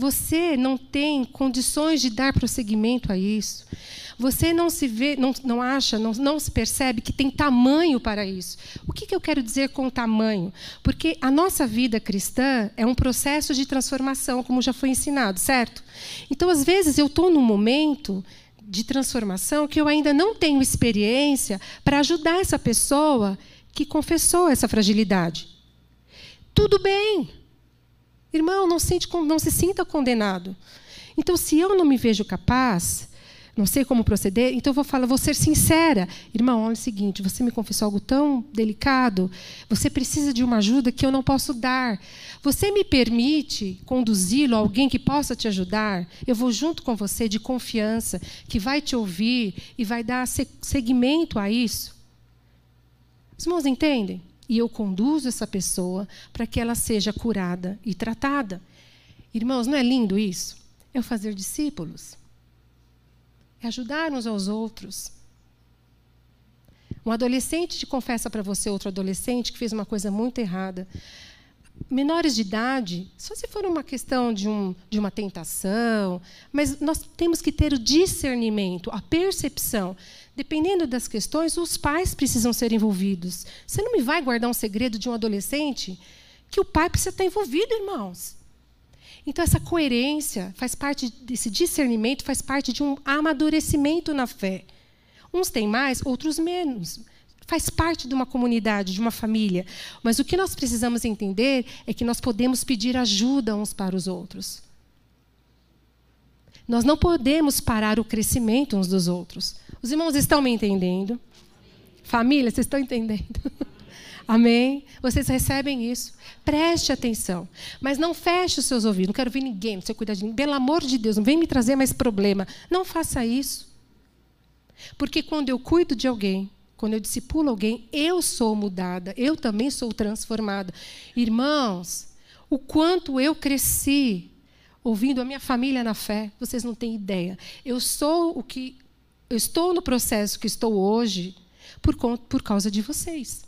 Speaker 1: você não tem condições de dar prosseguimento a isso. Você não se vê, não, não acha, não, não se percebe que tem tamanho para isso. O que, que eu quero dizer com tamanho? Porque a nossa vida cristã é um processo de transformação, como já foi ensinado, certo? Então, às vezes, eu estou num momento de transformação que eu ainda não tenho experiência para ajudar essa pessoa que confessou essa fragilidade. Tudo bem. Irmão, não, sente, não se sinta condenado. Então, se eu não me vejo capaz, não sei como proceder, então eu vou falar, vou ser sincera. Irmão, olha o seguinte, você me confessou algo tão delicado, você precisa de uma ajuda que eu não posso dar. Você me permite conduzi-lo a alguém que possa te ajudar? Eu vou junto com você de confiança, que vai te ouvir e vai dar seguimento a isso. Os irmãos entendem? E eu conduzo essa pessoa para que ela seja curada e tratada. Irmãos, não é lindo isso? É fazer discípulos. É ajudar uns aos outros. Um adolescente te confessa para você outro adolescente que fez uma coisa muito errada. Menores de idade, só se for uma questão de, um, de uma tentação, mas nós temos que ter o discernimento, a percepção dependendo das questões, os pais precisam ser envolvidos. Você não me vai guardar um segredo de um adolescente que o pai precisa estar envolvido, irmãos. Então, essa coerência faz parte desse discernimento, faz parte de um amadurecimento na fé. Uns têm mais, outros menos. Faz parte de uma comunidade, de uma família. Mas o que nós precisamos entender é que nós podemos pedir ajuda uns para os outros. Nós não podemos parar o crescimento uns dos outros. Os irmãos estão me entendendo? Família, vocês estão entendendo? Amém? Vocês recebem isso. Preste atenção. Mas não feche os seus ouvidos. Não quero ver ninguém, não sei cuidar de ninguém. Pelo amor de Deus, não vem me trazer mais problema. Não faça isso. Porque quando eu cuido de alguém, quando eu discipulo alguém, eu sou mudada, eu também sou transformada. Irmãos, o quanto eu cresci ouvindo a minha família na fé, vocês não têm ideia. Eu sou o que eu estou no processo que estou hoje por, por causa de vocês.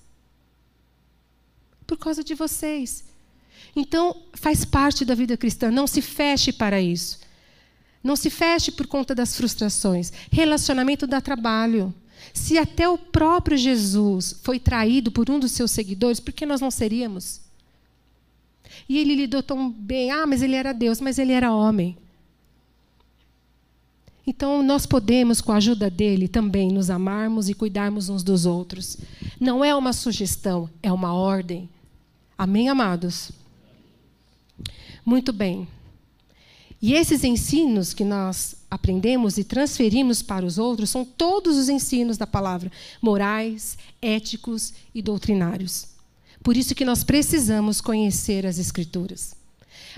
Speaker 1: Por causa de vocês. Então, faz parte da vida cristã. Não se feche para isso. Não se feche por conta das frustrações. Relacionamento dá trabalho. Se até o próprio Jesus foi traído por um dos seus seguidores, por que nós não seríamos? E ele lidou tão bem. Ah, mas ele era Deus, mas ele era homem. Então, nós podemos, com a ajuda dele, também nos amarmos e cuidarmos uns dos outros. Não é uma sugestão, é uma ordem. Amém, amados? Muito bem. E esses ensinos que nós aprendemos e transferimos para os outros são todos os ensinos da palavra, morais, éticos e doutrinários. Por isso que nós precisamos conhecer as Escrituras.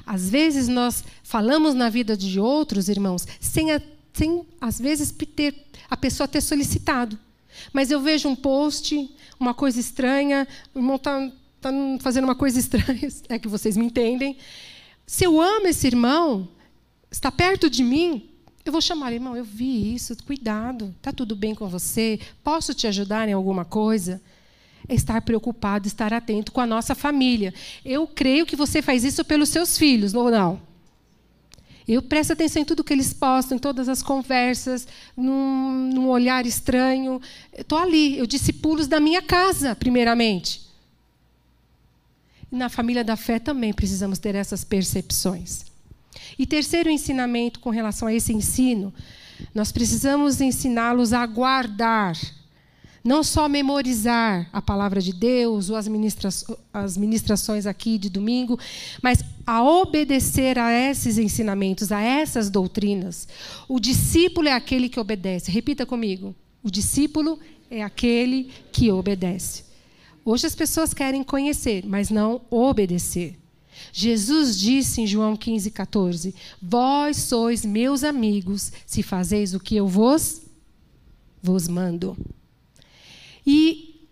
Speaker 1: Às vezes nós falamos na vida de outros irmãos sem a sem, às vezes, ter, a pessoa ter solicitado. Mas eu vejo um post, uma coisa estranha, o irmão está tá fazendo uma coisa estranha, é que vocês me entendem. Se eu amo esse irmão, está perto de mim, eu vou chamar, irmão, eu vi isso, cuidado, está tudo bem com você? Posso te ajudar em alguma coisa? É estar preocupado, estar atento com a nossa família. Eu creio que você faz isso pelos seus filhos, ou não? Eu presto atenção em tudo que eles postam, em todas as conversas, num, num olhar estranho. Estou ali, eu discipulos da minha casa, primeiramente. E na família da fé também precisamos ter essas percepções. E terceiro ensinamento com relação a esse ensino, nós precisamos ensiná-los a guardar não só memorizar a palavra de Deus ou as, ministra as ministrações aqui de domingo, mas a obedecer a esses ensinamentos, a essas doutrinas. O discípulo é aquele que obedece. Repita comigo. O discípulo é aquele que obedece. Hoje as pessoas querem conhecer, mas não obedecer. Jesus disse em João 15, 14: Vós sois meus amigos, se fazeis o que eu vos, vos mando. E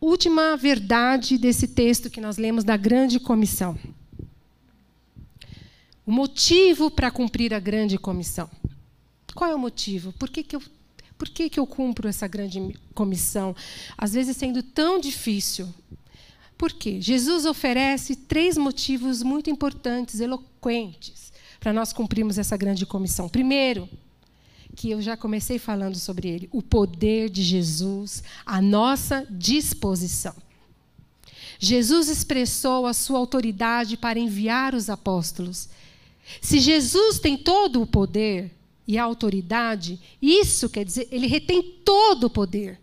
Speaker 1: última verdade desse texto que nós lemos da grande comissão. O motivo para cumprir a grande comissão. Qual é o motivo? Por que, que, eu, por que, que eu cumpro essa grande comissão? Às vezes sendo tão difícil. Por quê? Jesus oferece três motivos muito importantes, eloquentes, para nós cumprirmos essa grande comissão. Primeiro, que eu já comecei falando sobre ele, o poder de Jesus à nossa disposição. Jesus expressou a sua autoridade para enviar os apóstolos. Se Jesus tem todo o poder e a autoridade, isso quer dizer, ele retém todo o poder,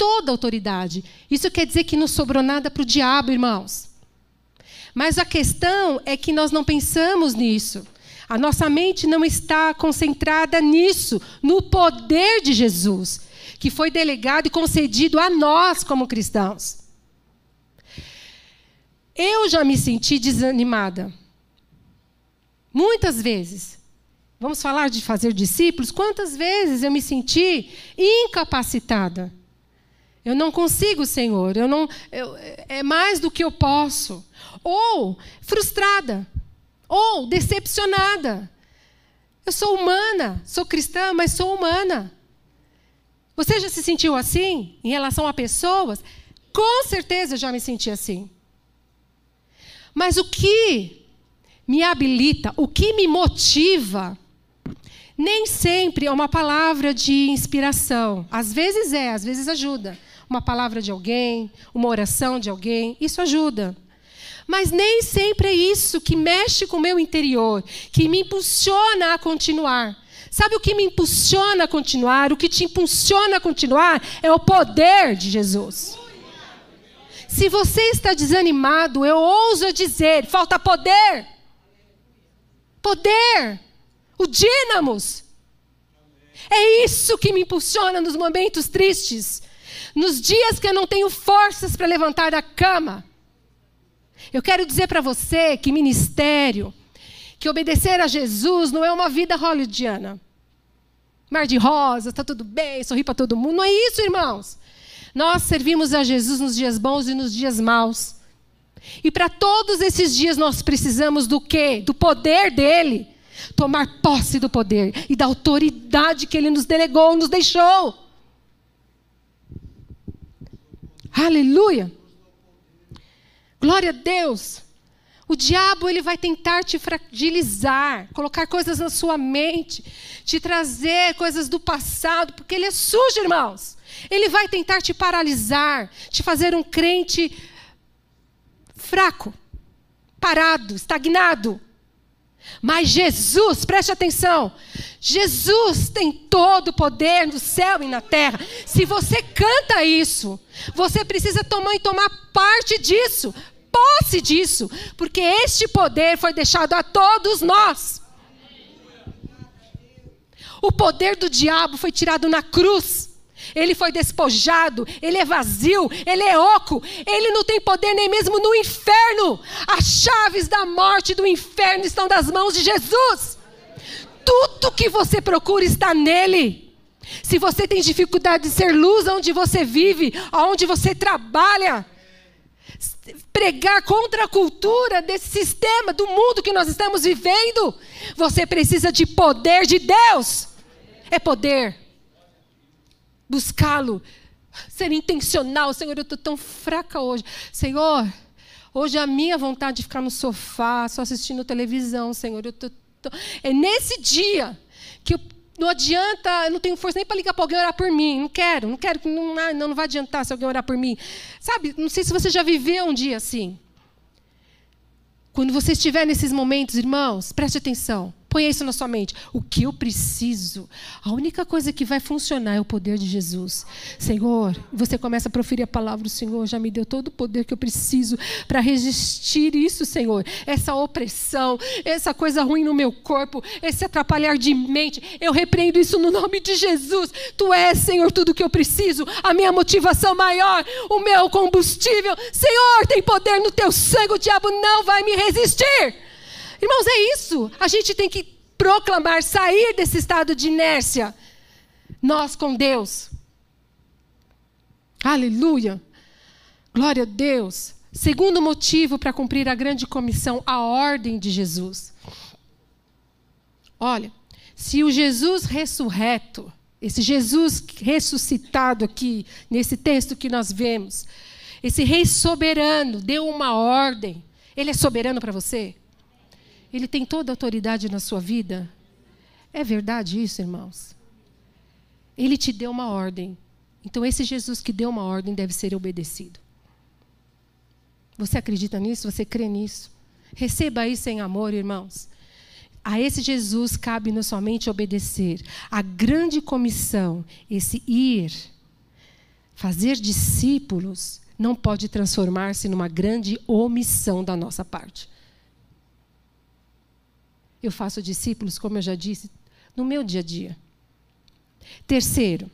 Speaker 1: toda a autoridade. Isso quer dizer que não sobrou nada para o diabo, irmãos. Mas a questão é que nós não pensamos nisso. A nossa mente não está concentrada nisso, no poder de Jesus, que foi delegado e concedido a nós como cristãos. Eu já me senti desanimada. Muitas vezes. Vamos falar de fazer discípulos? Quantas vezes eu me senti incapacitada? Eu não consigo, Senhor. Eu não, eu, é mais do que eu posso. Ou frustrada ou decepcionada. Eu sou humana, sou cristã, mas sou humana. Você já se sentiu assim em relação a pessoas? Com certeza já me senti assim. Mas o que me habilita, o que me motiva, nem sempre é uma palavra de inspiração. Às vezes é, às vezes ajuda. Uma palavra de alguém, uma oração de alguém, isso ajuda. Mas nem sempre é isso que mexe com o meu interior, que me impulsiona a continuar. Sabe o que me impulsiona a continuar? O que te impulsiona a continuar é o poder de Jesus. Se você está desanimado, eu ouso dizer: falta poder. Poder. O dínamos. É isso que me impulsiona nos momentos tristes. Nos dias que eu não tenho forças para levantar da cama. Eu quero dizer para você que ministério, que obedecer a Jesus não é uma vida hollywoodiana. Mar de rosa, está tudo bem, sorri para todo mundo. Não é isso, irmãos. Nós servimos a Jesus nos dias bons e nos dias maus. E para todos esses dias nós precisamos do quê? Do poder dele. Tomar posse do poder e da autoridade que ele nos delegou, nos deixou. Aleluia. Glória a Deus. O diabo ele vai tentar te fragilizar, colocar coisas na sua mente, te trazer coisas do passado, porque ele é sujo, irmãos. Ele vai tentar te paralisar, te fazer um crente fraco, parado, estagnado. Mas Jesus, preste atenção, Jesus tem todo o poder no céu e na terra. Se você canta isso, você precisa tomar e tomar parte disso, posse disso, porque este poder foi deixado a todos nós. O poder do diabo foi tirado na cruz. Ele foi despojado, ele é vazio, ele é oco, ele não tem poder nem mesmo no inferno. As chaves da morte do inferno estão das mãos de Jesus. Tudo que você procura está nele. Se você tem dificuldade de ser luz onde você vive, aonde você trabalha, pregar contra a cultura desse sistema, do mundo que nós estamos vivendo, você precisa de poder de Deus. É poder. Buscá-lo. Ser intencional. Senhor, eu estou tão fraca hoje. Senhor, hoje a minha vontade de ficar no sofá, só assistindo televisão, Senhor. Eu tô, tô... É nesse dia que eu não adianta, eu não tenho força nem para ligar para alguém orar por mim. Não quero, não quero, não, não, não vai adiantar se alguém orar por mim. Sabe, não sei se você já viveu um dia assim. Quando você estiver nesses momentos, irmãos, preste atenção. Ponha isso na sua mente. O que eu preciso? A única coisa que vai funcionar é o poder de Jesus. Senhor, você começa a proferir a palavra do Senhor, já me deu todo o poder que eu preciso para resistir isso, Senhor. Essa opressão, essa coisa ruim no meu corpo, esse atrapalhar de mente. Eu repreendo isso no nome de Jesus. Tu és, Senhor, tudo que eu preciso, a minha motivação maior, o meu combustível. Senhor, tem poder no teu sangue, o diabo não vai me resistir. Irmãos, é isso. A gente tem que proclamar, sair desse estado de inércia. Nós com Deus. Aleluia. Glória a Deus. Segundo motivo para cumprir a grande comissão, a ordem de Jesus. Olha, se o Jesus ressurreto, esse Jesus ressuscitado aqui, nesse texto que nós vemos, esse rei soberano deu uma ordem. Ele é soberano para você? Ele tem toda a autoridade na sua vida? É verdade isso, irmãos? Ele te deu uma ordem. Então, esse Jesus que deu uma ordem deve ser obedecido. Você acredita nisso? Você crê nisso? Receba isso em amor, irmãos. A esse Jesus cabe-nos somente obedecer. A grande comissão, esse ir, fazer discípulos, não pode transformar-se numa grande omissão da nossa parte. Eu faço discípulos, como eu já disse, no meu dia a dia. Terceiro,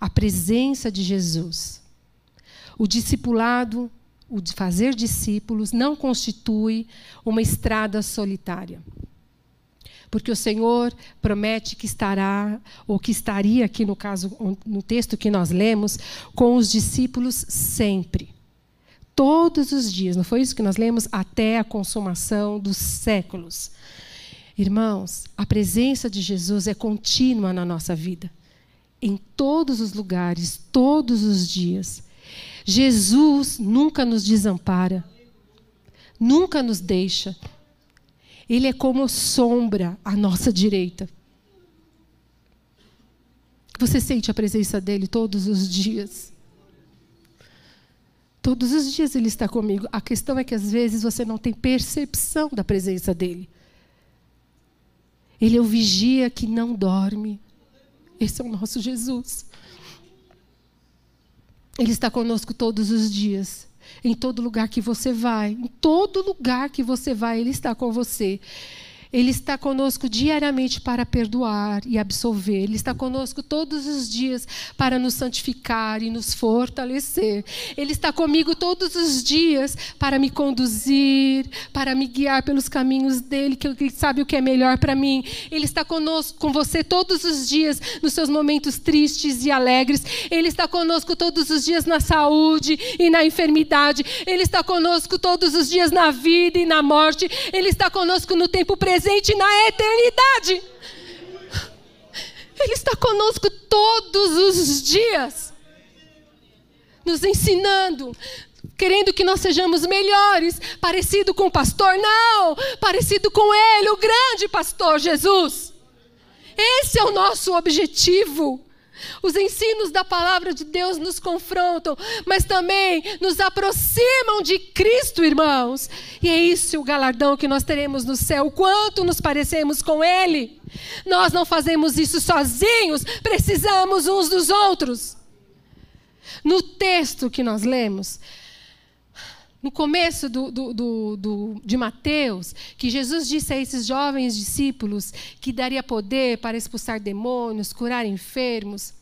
Speaker 1: a presença de Jesus. O discipulado o de fazer discípulos não constitui uma estrada solitária. Porque o Senhor promete que estará, ou que estaria aqui no caso, no texto que nós lemos, com os discípulos sempre. Todos os dias, não foi isso que nós lemos? Até a consumação dos séculos. Irmãos, a presença de Jesus é contínua na nossa vida. Em todos os lugares, todos os dias. Jesus nunca nos desampara, nunca nos deixa. Ele é como sombra à nossa direita. Você sente a presença dele todos os dias. Todos os dias ele está comigo. A questão é que às vezes você não tem percepção da presença dele. Ele é o vigia que não dorme. Esse é o nosso Jesus. Ele está conosco todos os dias. Em todo lugar que você vai, em todo lugar que você vai, Ele está com você. Ele está conosco diariamente para perdoar e absolver. Ele está conosco todos os dias para nos santificar e nos fortalecer. Ele está comigo todos os dias para me conduzir, para me guiar pelos caminhos dele, que ele sabe o que é melhor para mim. Ele está conosco, com você todos os dias nos seus momentos tristes e alegres. Ele está conosco todos os dias na saúde e na enfermidade. Ele está conosco todos os dias na vida e na morte. Ele está conosco no tempo presente presente na eternidade. Ele está conosco todos os dias, nos ensinando, querendo que nós sejamos melhores, parecido com o pastor, não, parecido com ele, o grande pastor Jesus. Esse é o nosso objetivo. Os ensinos da palavra de Deus nos confrontam, mas também nos aproximam de Cristo, irmãos. E é isso o galardão que nós teremos no céu, o quanto nos parecemos com Ele. Nós não fazemos isso sozinhos, precisamos uns dos outros. No texto que nós lemos, no começo do, do, do, do, de Mateus, que Jesus disse a esses jovens discípulos que daria poder para expulsar demônios, curar enfermos.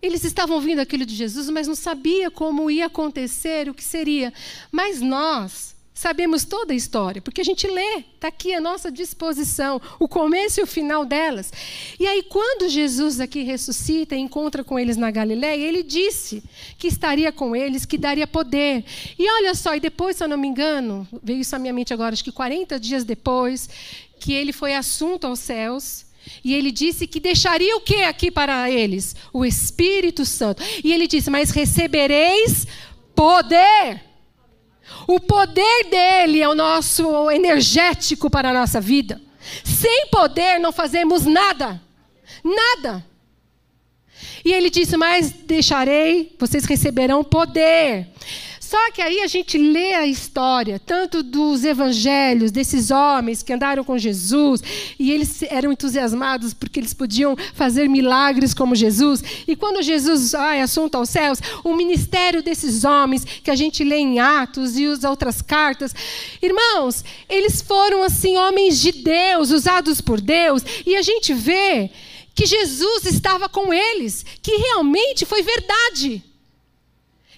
Speaker 1: Eles estavam ouvindo aquilo de Jesus, mas não sabia como ia acontecer, o que seria. Mas nós, Sabemos toda a história, porque a gente lê, está aqui à nossa disposição, o começo e o final delas. E aí, quando Jesus aqui ressuscita e encontra com eles na Galiléia, ele disse que estaria com eles, que daria poder. E olha só, e depois, se eu não me engano, veio isso à minha mente agora, acho que 40 dias depois, que ele foi assunto aos céus. E ele disse que deixaria o que aqui para eles? O Espírito Santo. E ele disse: Mas recebereis poder o poder dele é o nosso energético para a nossa vida. Sem poder não fazemos nada. Nada. E ele disse: Mas deixarei, vocês receberão poder. Só que aí a gente lê a história, tanto dos evangelhos, desses homens que andaram com Jesus, e eles eram entusiasmados porque eles podiam fazer milagres como Jesus. E quando Jesus vai assunto aos céus, o ministério desses homens, que a gente lê em Atos e as outras cartas, irmãos, eles foram assim homens de Deus, usados por Deus, e a gente vê que Jesus estava com eles, que realmente foi verdade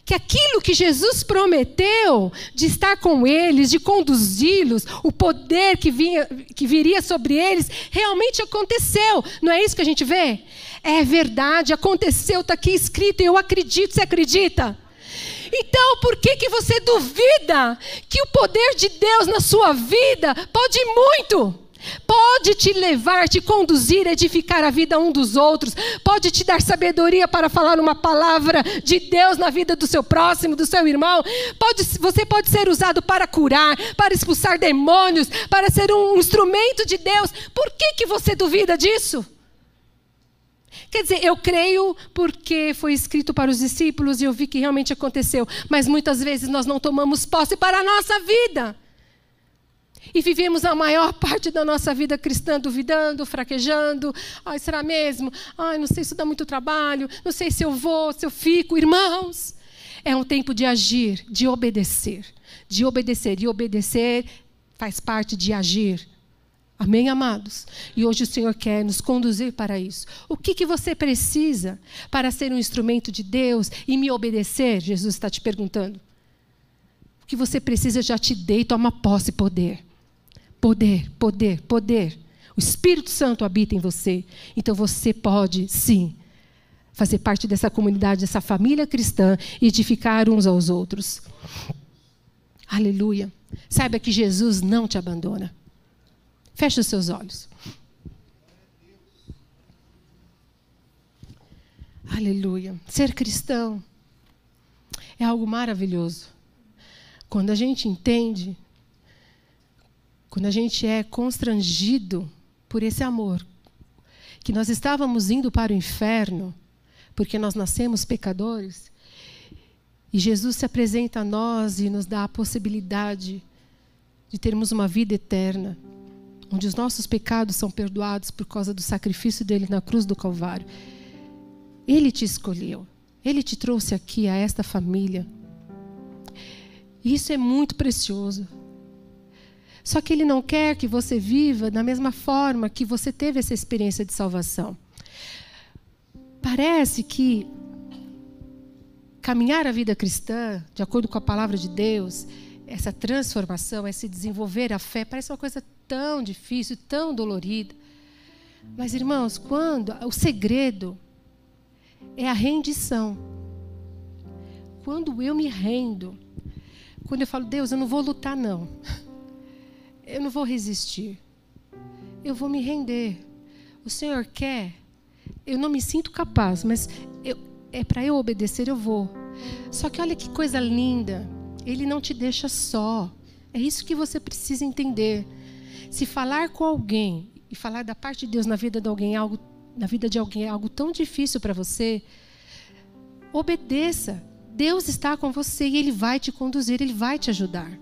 Speaker 1: que aquilo que Jesus prometeu de estar com eles, de conduzi-los, o poder que, vinha, que viria sobre eles, realmente aconteceu. Não é isso que a gente vê? É verdade, aconteceu, está aqui escrito e eu acredito. Você acredita? Então, por que, que você duvida que o poder de Deus na sua vida pode muito? Pode te levar, te conduzir, edificar a vida um dos outros. Pode te dar sabedoria para falar uma palavra de Deus na vida do seu próximo, do seu irmão. Pode, você pode ser usado para curar, para expulsar demônios, para ser um instrumento de Deus. Por que, que você duvida disso? Quer dizer, eu creio porque foi escrito para os discípulos e eu vi que realmente aconteceu. Mas muitas vezes nós não tomamos posse para a nossa vida. E vivemos a maior parte da nossa vida cristã duvidando, fraquejando. Ai, será mesmo? Ai, não sei se dá muito trabalho, não sei se eu vou, se eu fico. Irmãos, é um tempo de agir, de obedecer. De obedecer. E obedecer faz parte de agir. Amém, amados? E hoje o Senhor quer nos conduzir para isso. O que, que você precisa para ser um instrumento de Deus e me obedecer? Jesus está te perguntando. O que você precisa, já te dei, toma posse poder. Poder, poder, poder. O Espírito Santo habita em você. Então você pode, sim, fazer parte dessa comunidade, dessa família cristã e edificar uns aos outros. Aleluia. Saiba que Jesus não te abandona. Feche os seus olhos. Aleluia. Ser cristão é algo maravilhoso. Quando a gente entende quando a gente é constrangido por esse amor, que nós estávamos indo para o inferno, porque nós nascemos pecadores, e Jesus se apresenta a nós e nos dá a possibilidade de termos uma vida eterna, onde os nossos pecados são perdoados por causa do sacrifício dele na cruz do Calvário. Ele te escolheu, ele te trouxe aqui a esta família. Isso é muito precioso. Só que Ele não quer que você viva da mesma forma que você teve essa experiência de salvação. Parece que caminhar a vida cristã, de acordo com a palavra de Deus, essa transformação, esse desenvolver a fé, parece uma coisa tão difícil, tão dolorida. Mas, irmãos, quando o segredo é a rendição. Quando eu me rendo, quando eu falo, Deus, eu não vou lutar, não eu não vou resistir. Eu vou me render. O Senhor quer. Eu não me sinto capaz, mas eu, é para eu obedecer, eu vou. Só que olha que coisa linda. Ele não te deixa só. É isso que você precisa entender. Se falar com alguém e falar da parte de Deus na vida de alguém, algo, na vida de alguém, é algo tão difícil para você, obedeça. Deus está com você e Ele vai te conduzir, Ele vai te ajudar.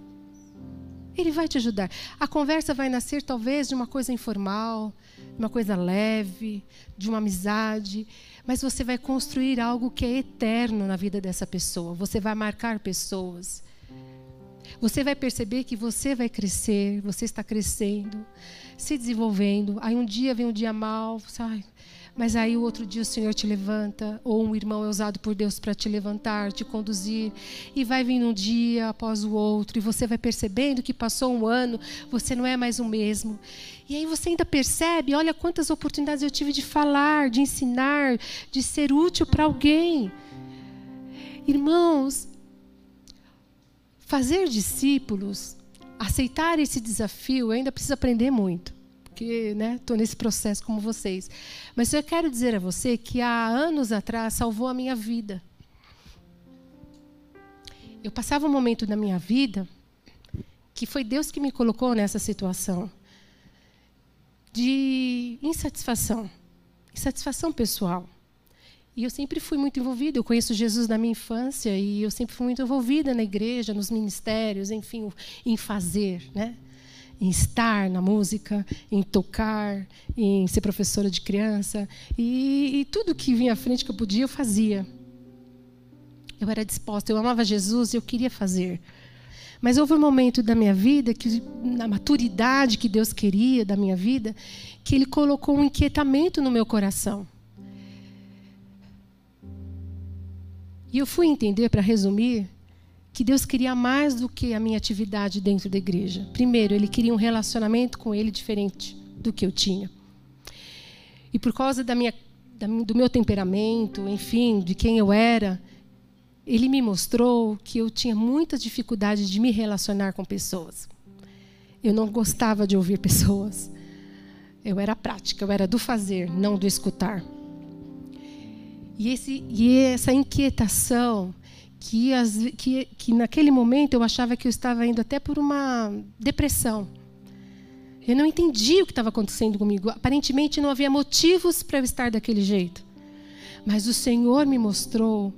Speaker 1: Ele vai te ajudar. A conversa vai nascer talvez de uma coisa informal, uma coisa leve, de uma amizade, mas você vai construir algo que é eterno na vida dessa pessoa. Você vai marcar pessoas. Você vai perceber que você vai crescer, você está crescendo, se desenvolvendo. Aí um dia vem um dia mal, sai. Mas aí o outro dia o Senhor te levanta, ou um irmão é usado por Deus para te levantar, te conduzir, e vai vindo um dia após o outro, e você vai percebendo que passou um ano, você não é mais o mesmo. E aí você ainda percebe, olha quantas oportunidades eu tive de falar, de ensinar, de ser útil para alguém. Irmãos, fazer discípulos, aceitar esse desafio, eu ainda preciso aprender muito porque estou né, nesse processo como vocês. Mas eu quero dizer a você que há anos atrás salvou a minha vida. Eu passava um momento na minha vida que foi Deus que me colocou nessa situação de insatisfação, insatisfação pessoal. E eu sempre fui muito envolvida. Eu conheço Jesus na minha infância e eu sempre fui muito envolvida na igreja, nos ministérios, enfim, em fazer, né? Em estar na música, em tocar, em ser professora de criança. E, e tudo que vinha à frente que eu podia, eu fazia. Eu era disposta, eu amava Jesus e eu queria fazer. Mas houve um momento da minha vida, que na maturidade que Deus queria da minha vida, que Ele colocou um inquietamento no meu coração. E eu fui entender, para resumir, que Deus queria mais do que a minha atividade dentro da igreja. Primeiro, Ele queria um relacionamento com Ele diferente do que eu tinha. E por causa da minha, da, do meu temperamento, enfim, de quem eu era, ele me mostrou que eu tinha muita dificuldade de me relacionar com pessoas. Eu não gostava de ouvir pessoas. Eu era prática, eu era do fazer, não do escutar. E, esse, e essa inquietação, que, as, que, que naquele momento eu achava que eu estava indo até por uma depressão. Eu não entendia o que estava acontecendo comigo. Aparentemente não havia motivos para eu estar daquele jeito. Mas o Senhor me mostrou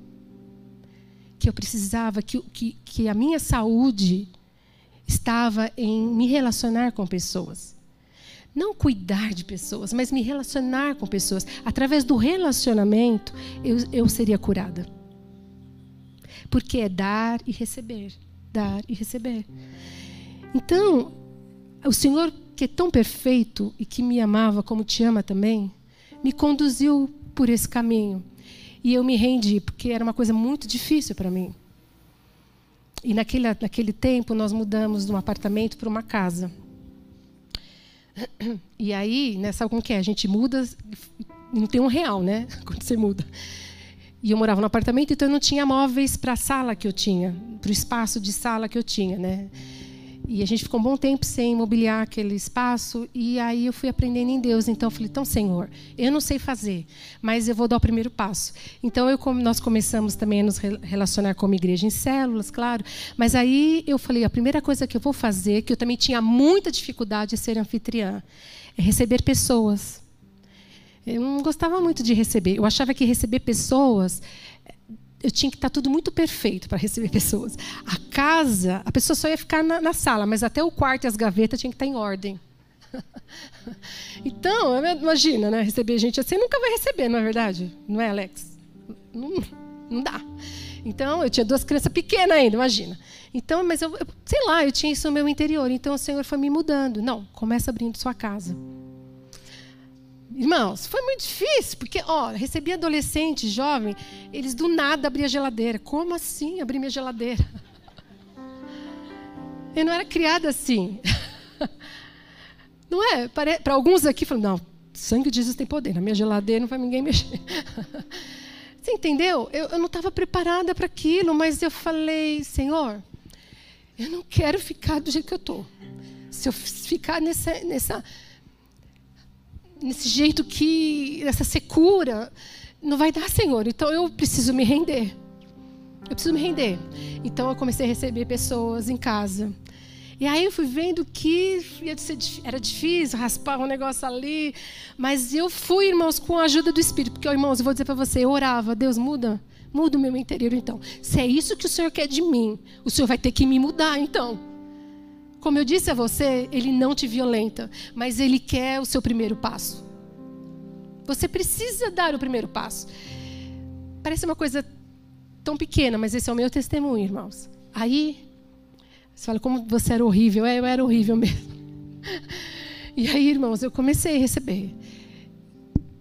Speaker 1: que eu precisava, que, que, que a minha saúde estava em me relacionar com pessoas. Não cuidar de pessoas, mas me relacionar com pessoas. Através do relacionamento, eu, eu seria curada. Porque é dar e receber. Dar e receber. Então, o Senhor, que é tão perfeito e que me amava como te ama também, me conduziu por esse caminho. E eu me rendi, porque era uma coisa muito difícil para mim. E naquele, naquele tempo nós mudamos de um apartamento para uma casa. E aí, né, sabe como que é? A gente muda, não tem um real, né? Quando você muda. E eu morava no apartamento, então eu não tinha móveis para a sala que eu tinha, para o espaço de sala que eu tinha, né? E a gente ficou um bom tempo sem mobiliar aquele espaço. E aí eu fui aprendendo em Deus. Então eu falei: então, Senhor, eu não sei fazer, mas eu vou dar o primeiro passo. Então eu, nós começamos também a nos relacionar como igreja em células, claro. Mas aí eu falei: a primeira coisa que eu vou fazer, que eu também tinha muita dificuldade, é ser anfitriã, é receber pessoas. Eu não gostava muito de receber. Eu achava que receber pessoas eu tinha que estar tudo muito perfeito para receber pessoas. A casa, a pessoa só ia ficar na, na, sala, mas até o quarto e as gavetas tinham que estar em ordem. então, imagina, né? Receber gente assim nunca vai receber, não é verdade? Não é, Alex? Não, não dá. Então, eu tinha duas crianças pequenas ainda, imagina. Então, mas eu, eu, sei lá, eu tinha isso no meu interior. Então, o Senhor foi me mudando. Não, começa abrindo sua casa. Irmãos, foi muito difícil, porque, ó, recebi adolescente, jovem, eles do nada abriam a geladeira. Como assim abrir minha geladeira? Eu não era criada assim. Não é? Para alguns aqui, falam, não, sangue de Jesus tem poder, na minha geladeira não vai ninguém mexer. Você entendeu? Eu, eu não estava preparada para aquilo, mas eu falei, Senhor, eu não quero ficar do jeito que eu estou. Se eu ficar nessa, nessa nesse jeito que, nessa secura, não vai dar, Senhor. Então eu preciso me render. Eu preciso me render. Então eu comecei a receber pessoas em casa. E aí eu fui vendo que era difícil raspar um negócio ali, mas eu fui, irmãos, com a ajuda do Espírito, porque, irmãos, eu vou dizer para você, eu orava, Deus muda, muda o meu interior então. Se é isso que o Senhor quer de mim, o Senhor vai ter que me mudar então. Como eu disse a você, ele não te violenta, mas ele quer o seu primeiro passo. Você precisa dar o primeiro passo. Parece uma coisa tão pequena, mas esse é o meu testemunho, irmãos. Aí, você fala, como você era horrível. É, eu era horrível mesmo. E aí, irmãos, eu comecei a receber.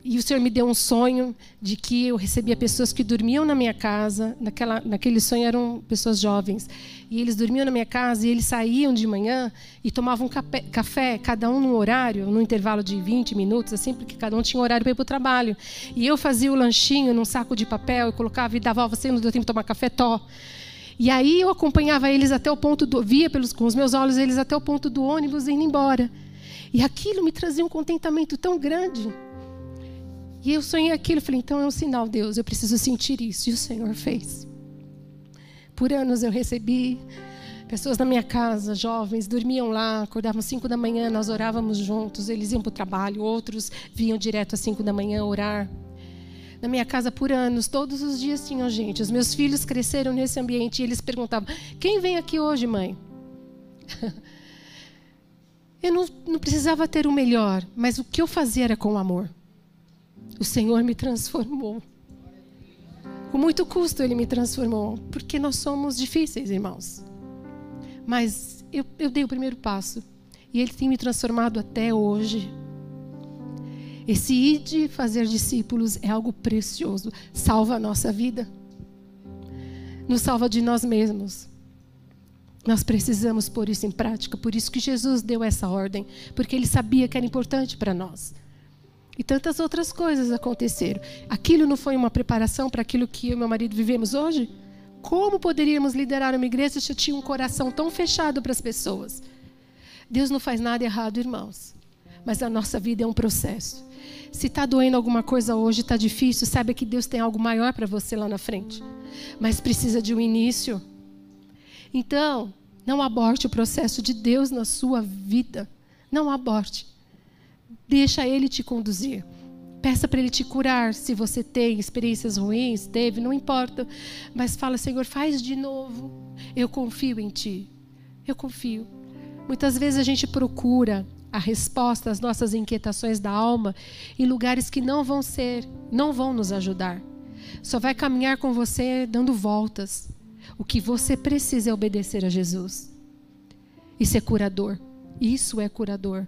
Speaker 1: E o Senhor me deu um sonho de que eu recebia pessoas que dormiam na minha casa. Naquela, naquele sonho eram pessoas jovens. E eles dormiam na minha casa e eles saíam de manhã e tomavam café, café cada um num horário, num intervalo de 20 minutos, assim, porque cada um tinha um horário para ir para o trabalho. E eu fazia o lanchinho num saco de papel e colocava e dava, oh, você não deu tempo de tomar café, tó. E aí eu acompanhava eles até o ponto do. via pelos, com os meus olhos eles até o ponto do ônibus indo embora. E aquilo me trazia um contentamento tão grande. E eu sonhei aquilo, falei, então é um sinal, Deus, eu preciso sentir isso. E o Senhor fez. Por anos eu recebi pessoas na minha casa, jovens, dormiam lá, acordavam às 5 da manhã, nós orávamos juntos, eles iam para o trabalho, outros vinham direto às 5 da manhã orar. Na minha casa, por anos, todos os dias tinham gente. Os meus filhos cresceram nesse ambiente e eles perguntavam: quem vem aqui hoje, mãe? Eu não, não precisava ter o melhor, mas o que eu fazia era com amor. O Senhor me transformou. Com muito custo Ele me transformou, porque nós somos difíceis, irmãos. Mas eu, eu dei o primeiro passo e Ele tem me transformado até hoje. Esse ir de fazer discípulos é algo precioso, salva a nossa vida, nos salva de nós mesmos. Nós precisamos pôr isso em prática, por isso que Jesus deu essa ordem, porque Ele sabia que era importante para nós. E tantas outras coisas aconteceram. Aquilo não foi uma preparação para aquilo que eu e meu marido vivemos hoje? Como poderíamos liderar uma igreja se eu tinha um coração tão fechado para as pessoas? Deus não faz nada errado, irmãos. Mas a nossa vida é um processo. Se está doendo alguma coisa hoje, está difícil, saiba que Deus tem algo maior para você lá na frente. Mas precisa de um início. Então, não aborte o processo de Deus na sua vida. Não aborte. Deixa Ele te conduzir. Peça para Ele te curar. Se você tem experiências ruins, teve, não importa. Mas fala, Senhor, faz de novo. Eu confio em Ti. Eu confio. Muitas vezes a gente procura a resposta às nossas inquietações da alma em lugares que não vão ser, não vão nos ajudar. Só vai caminhar com você dando voltas. O que você precisa é obedecer a Jesus. Isso é curador. Isso é curador.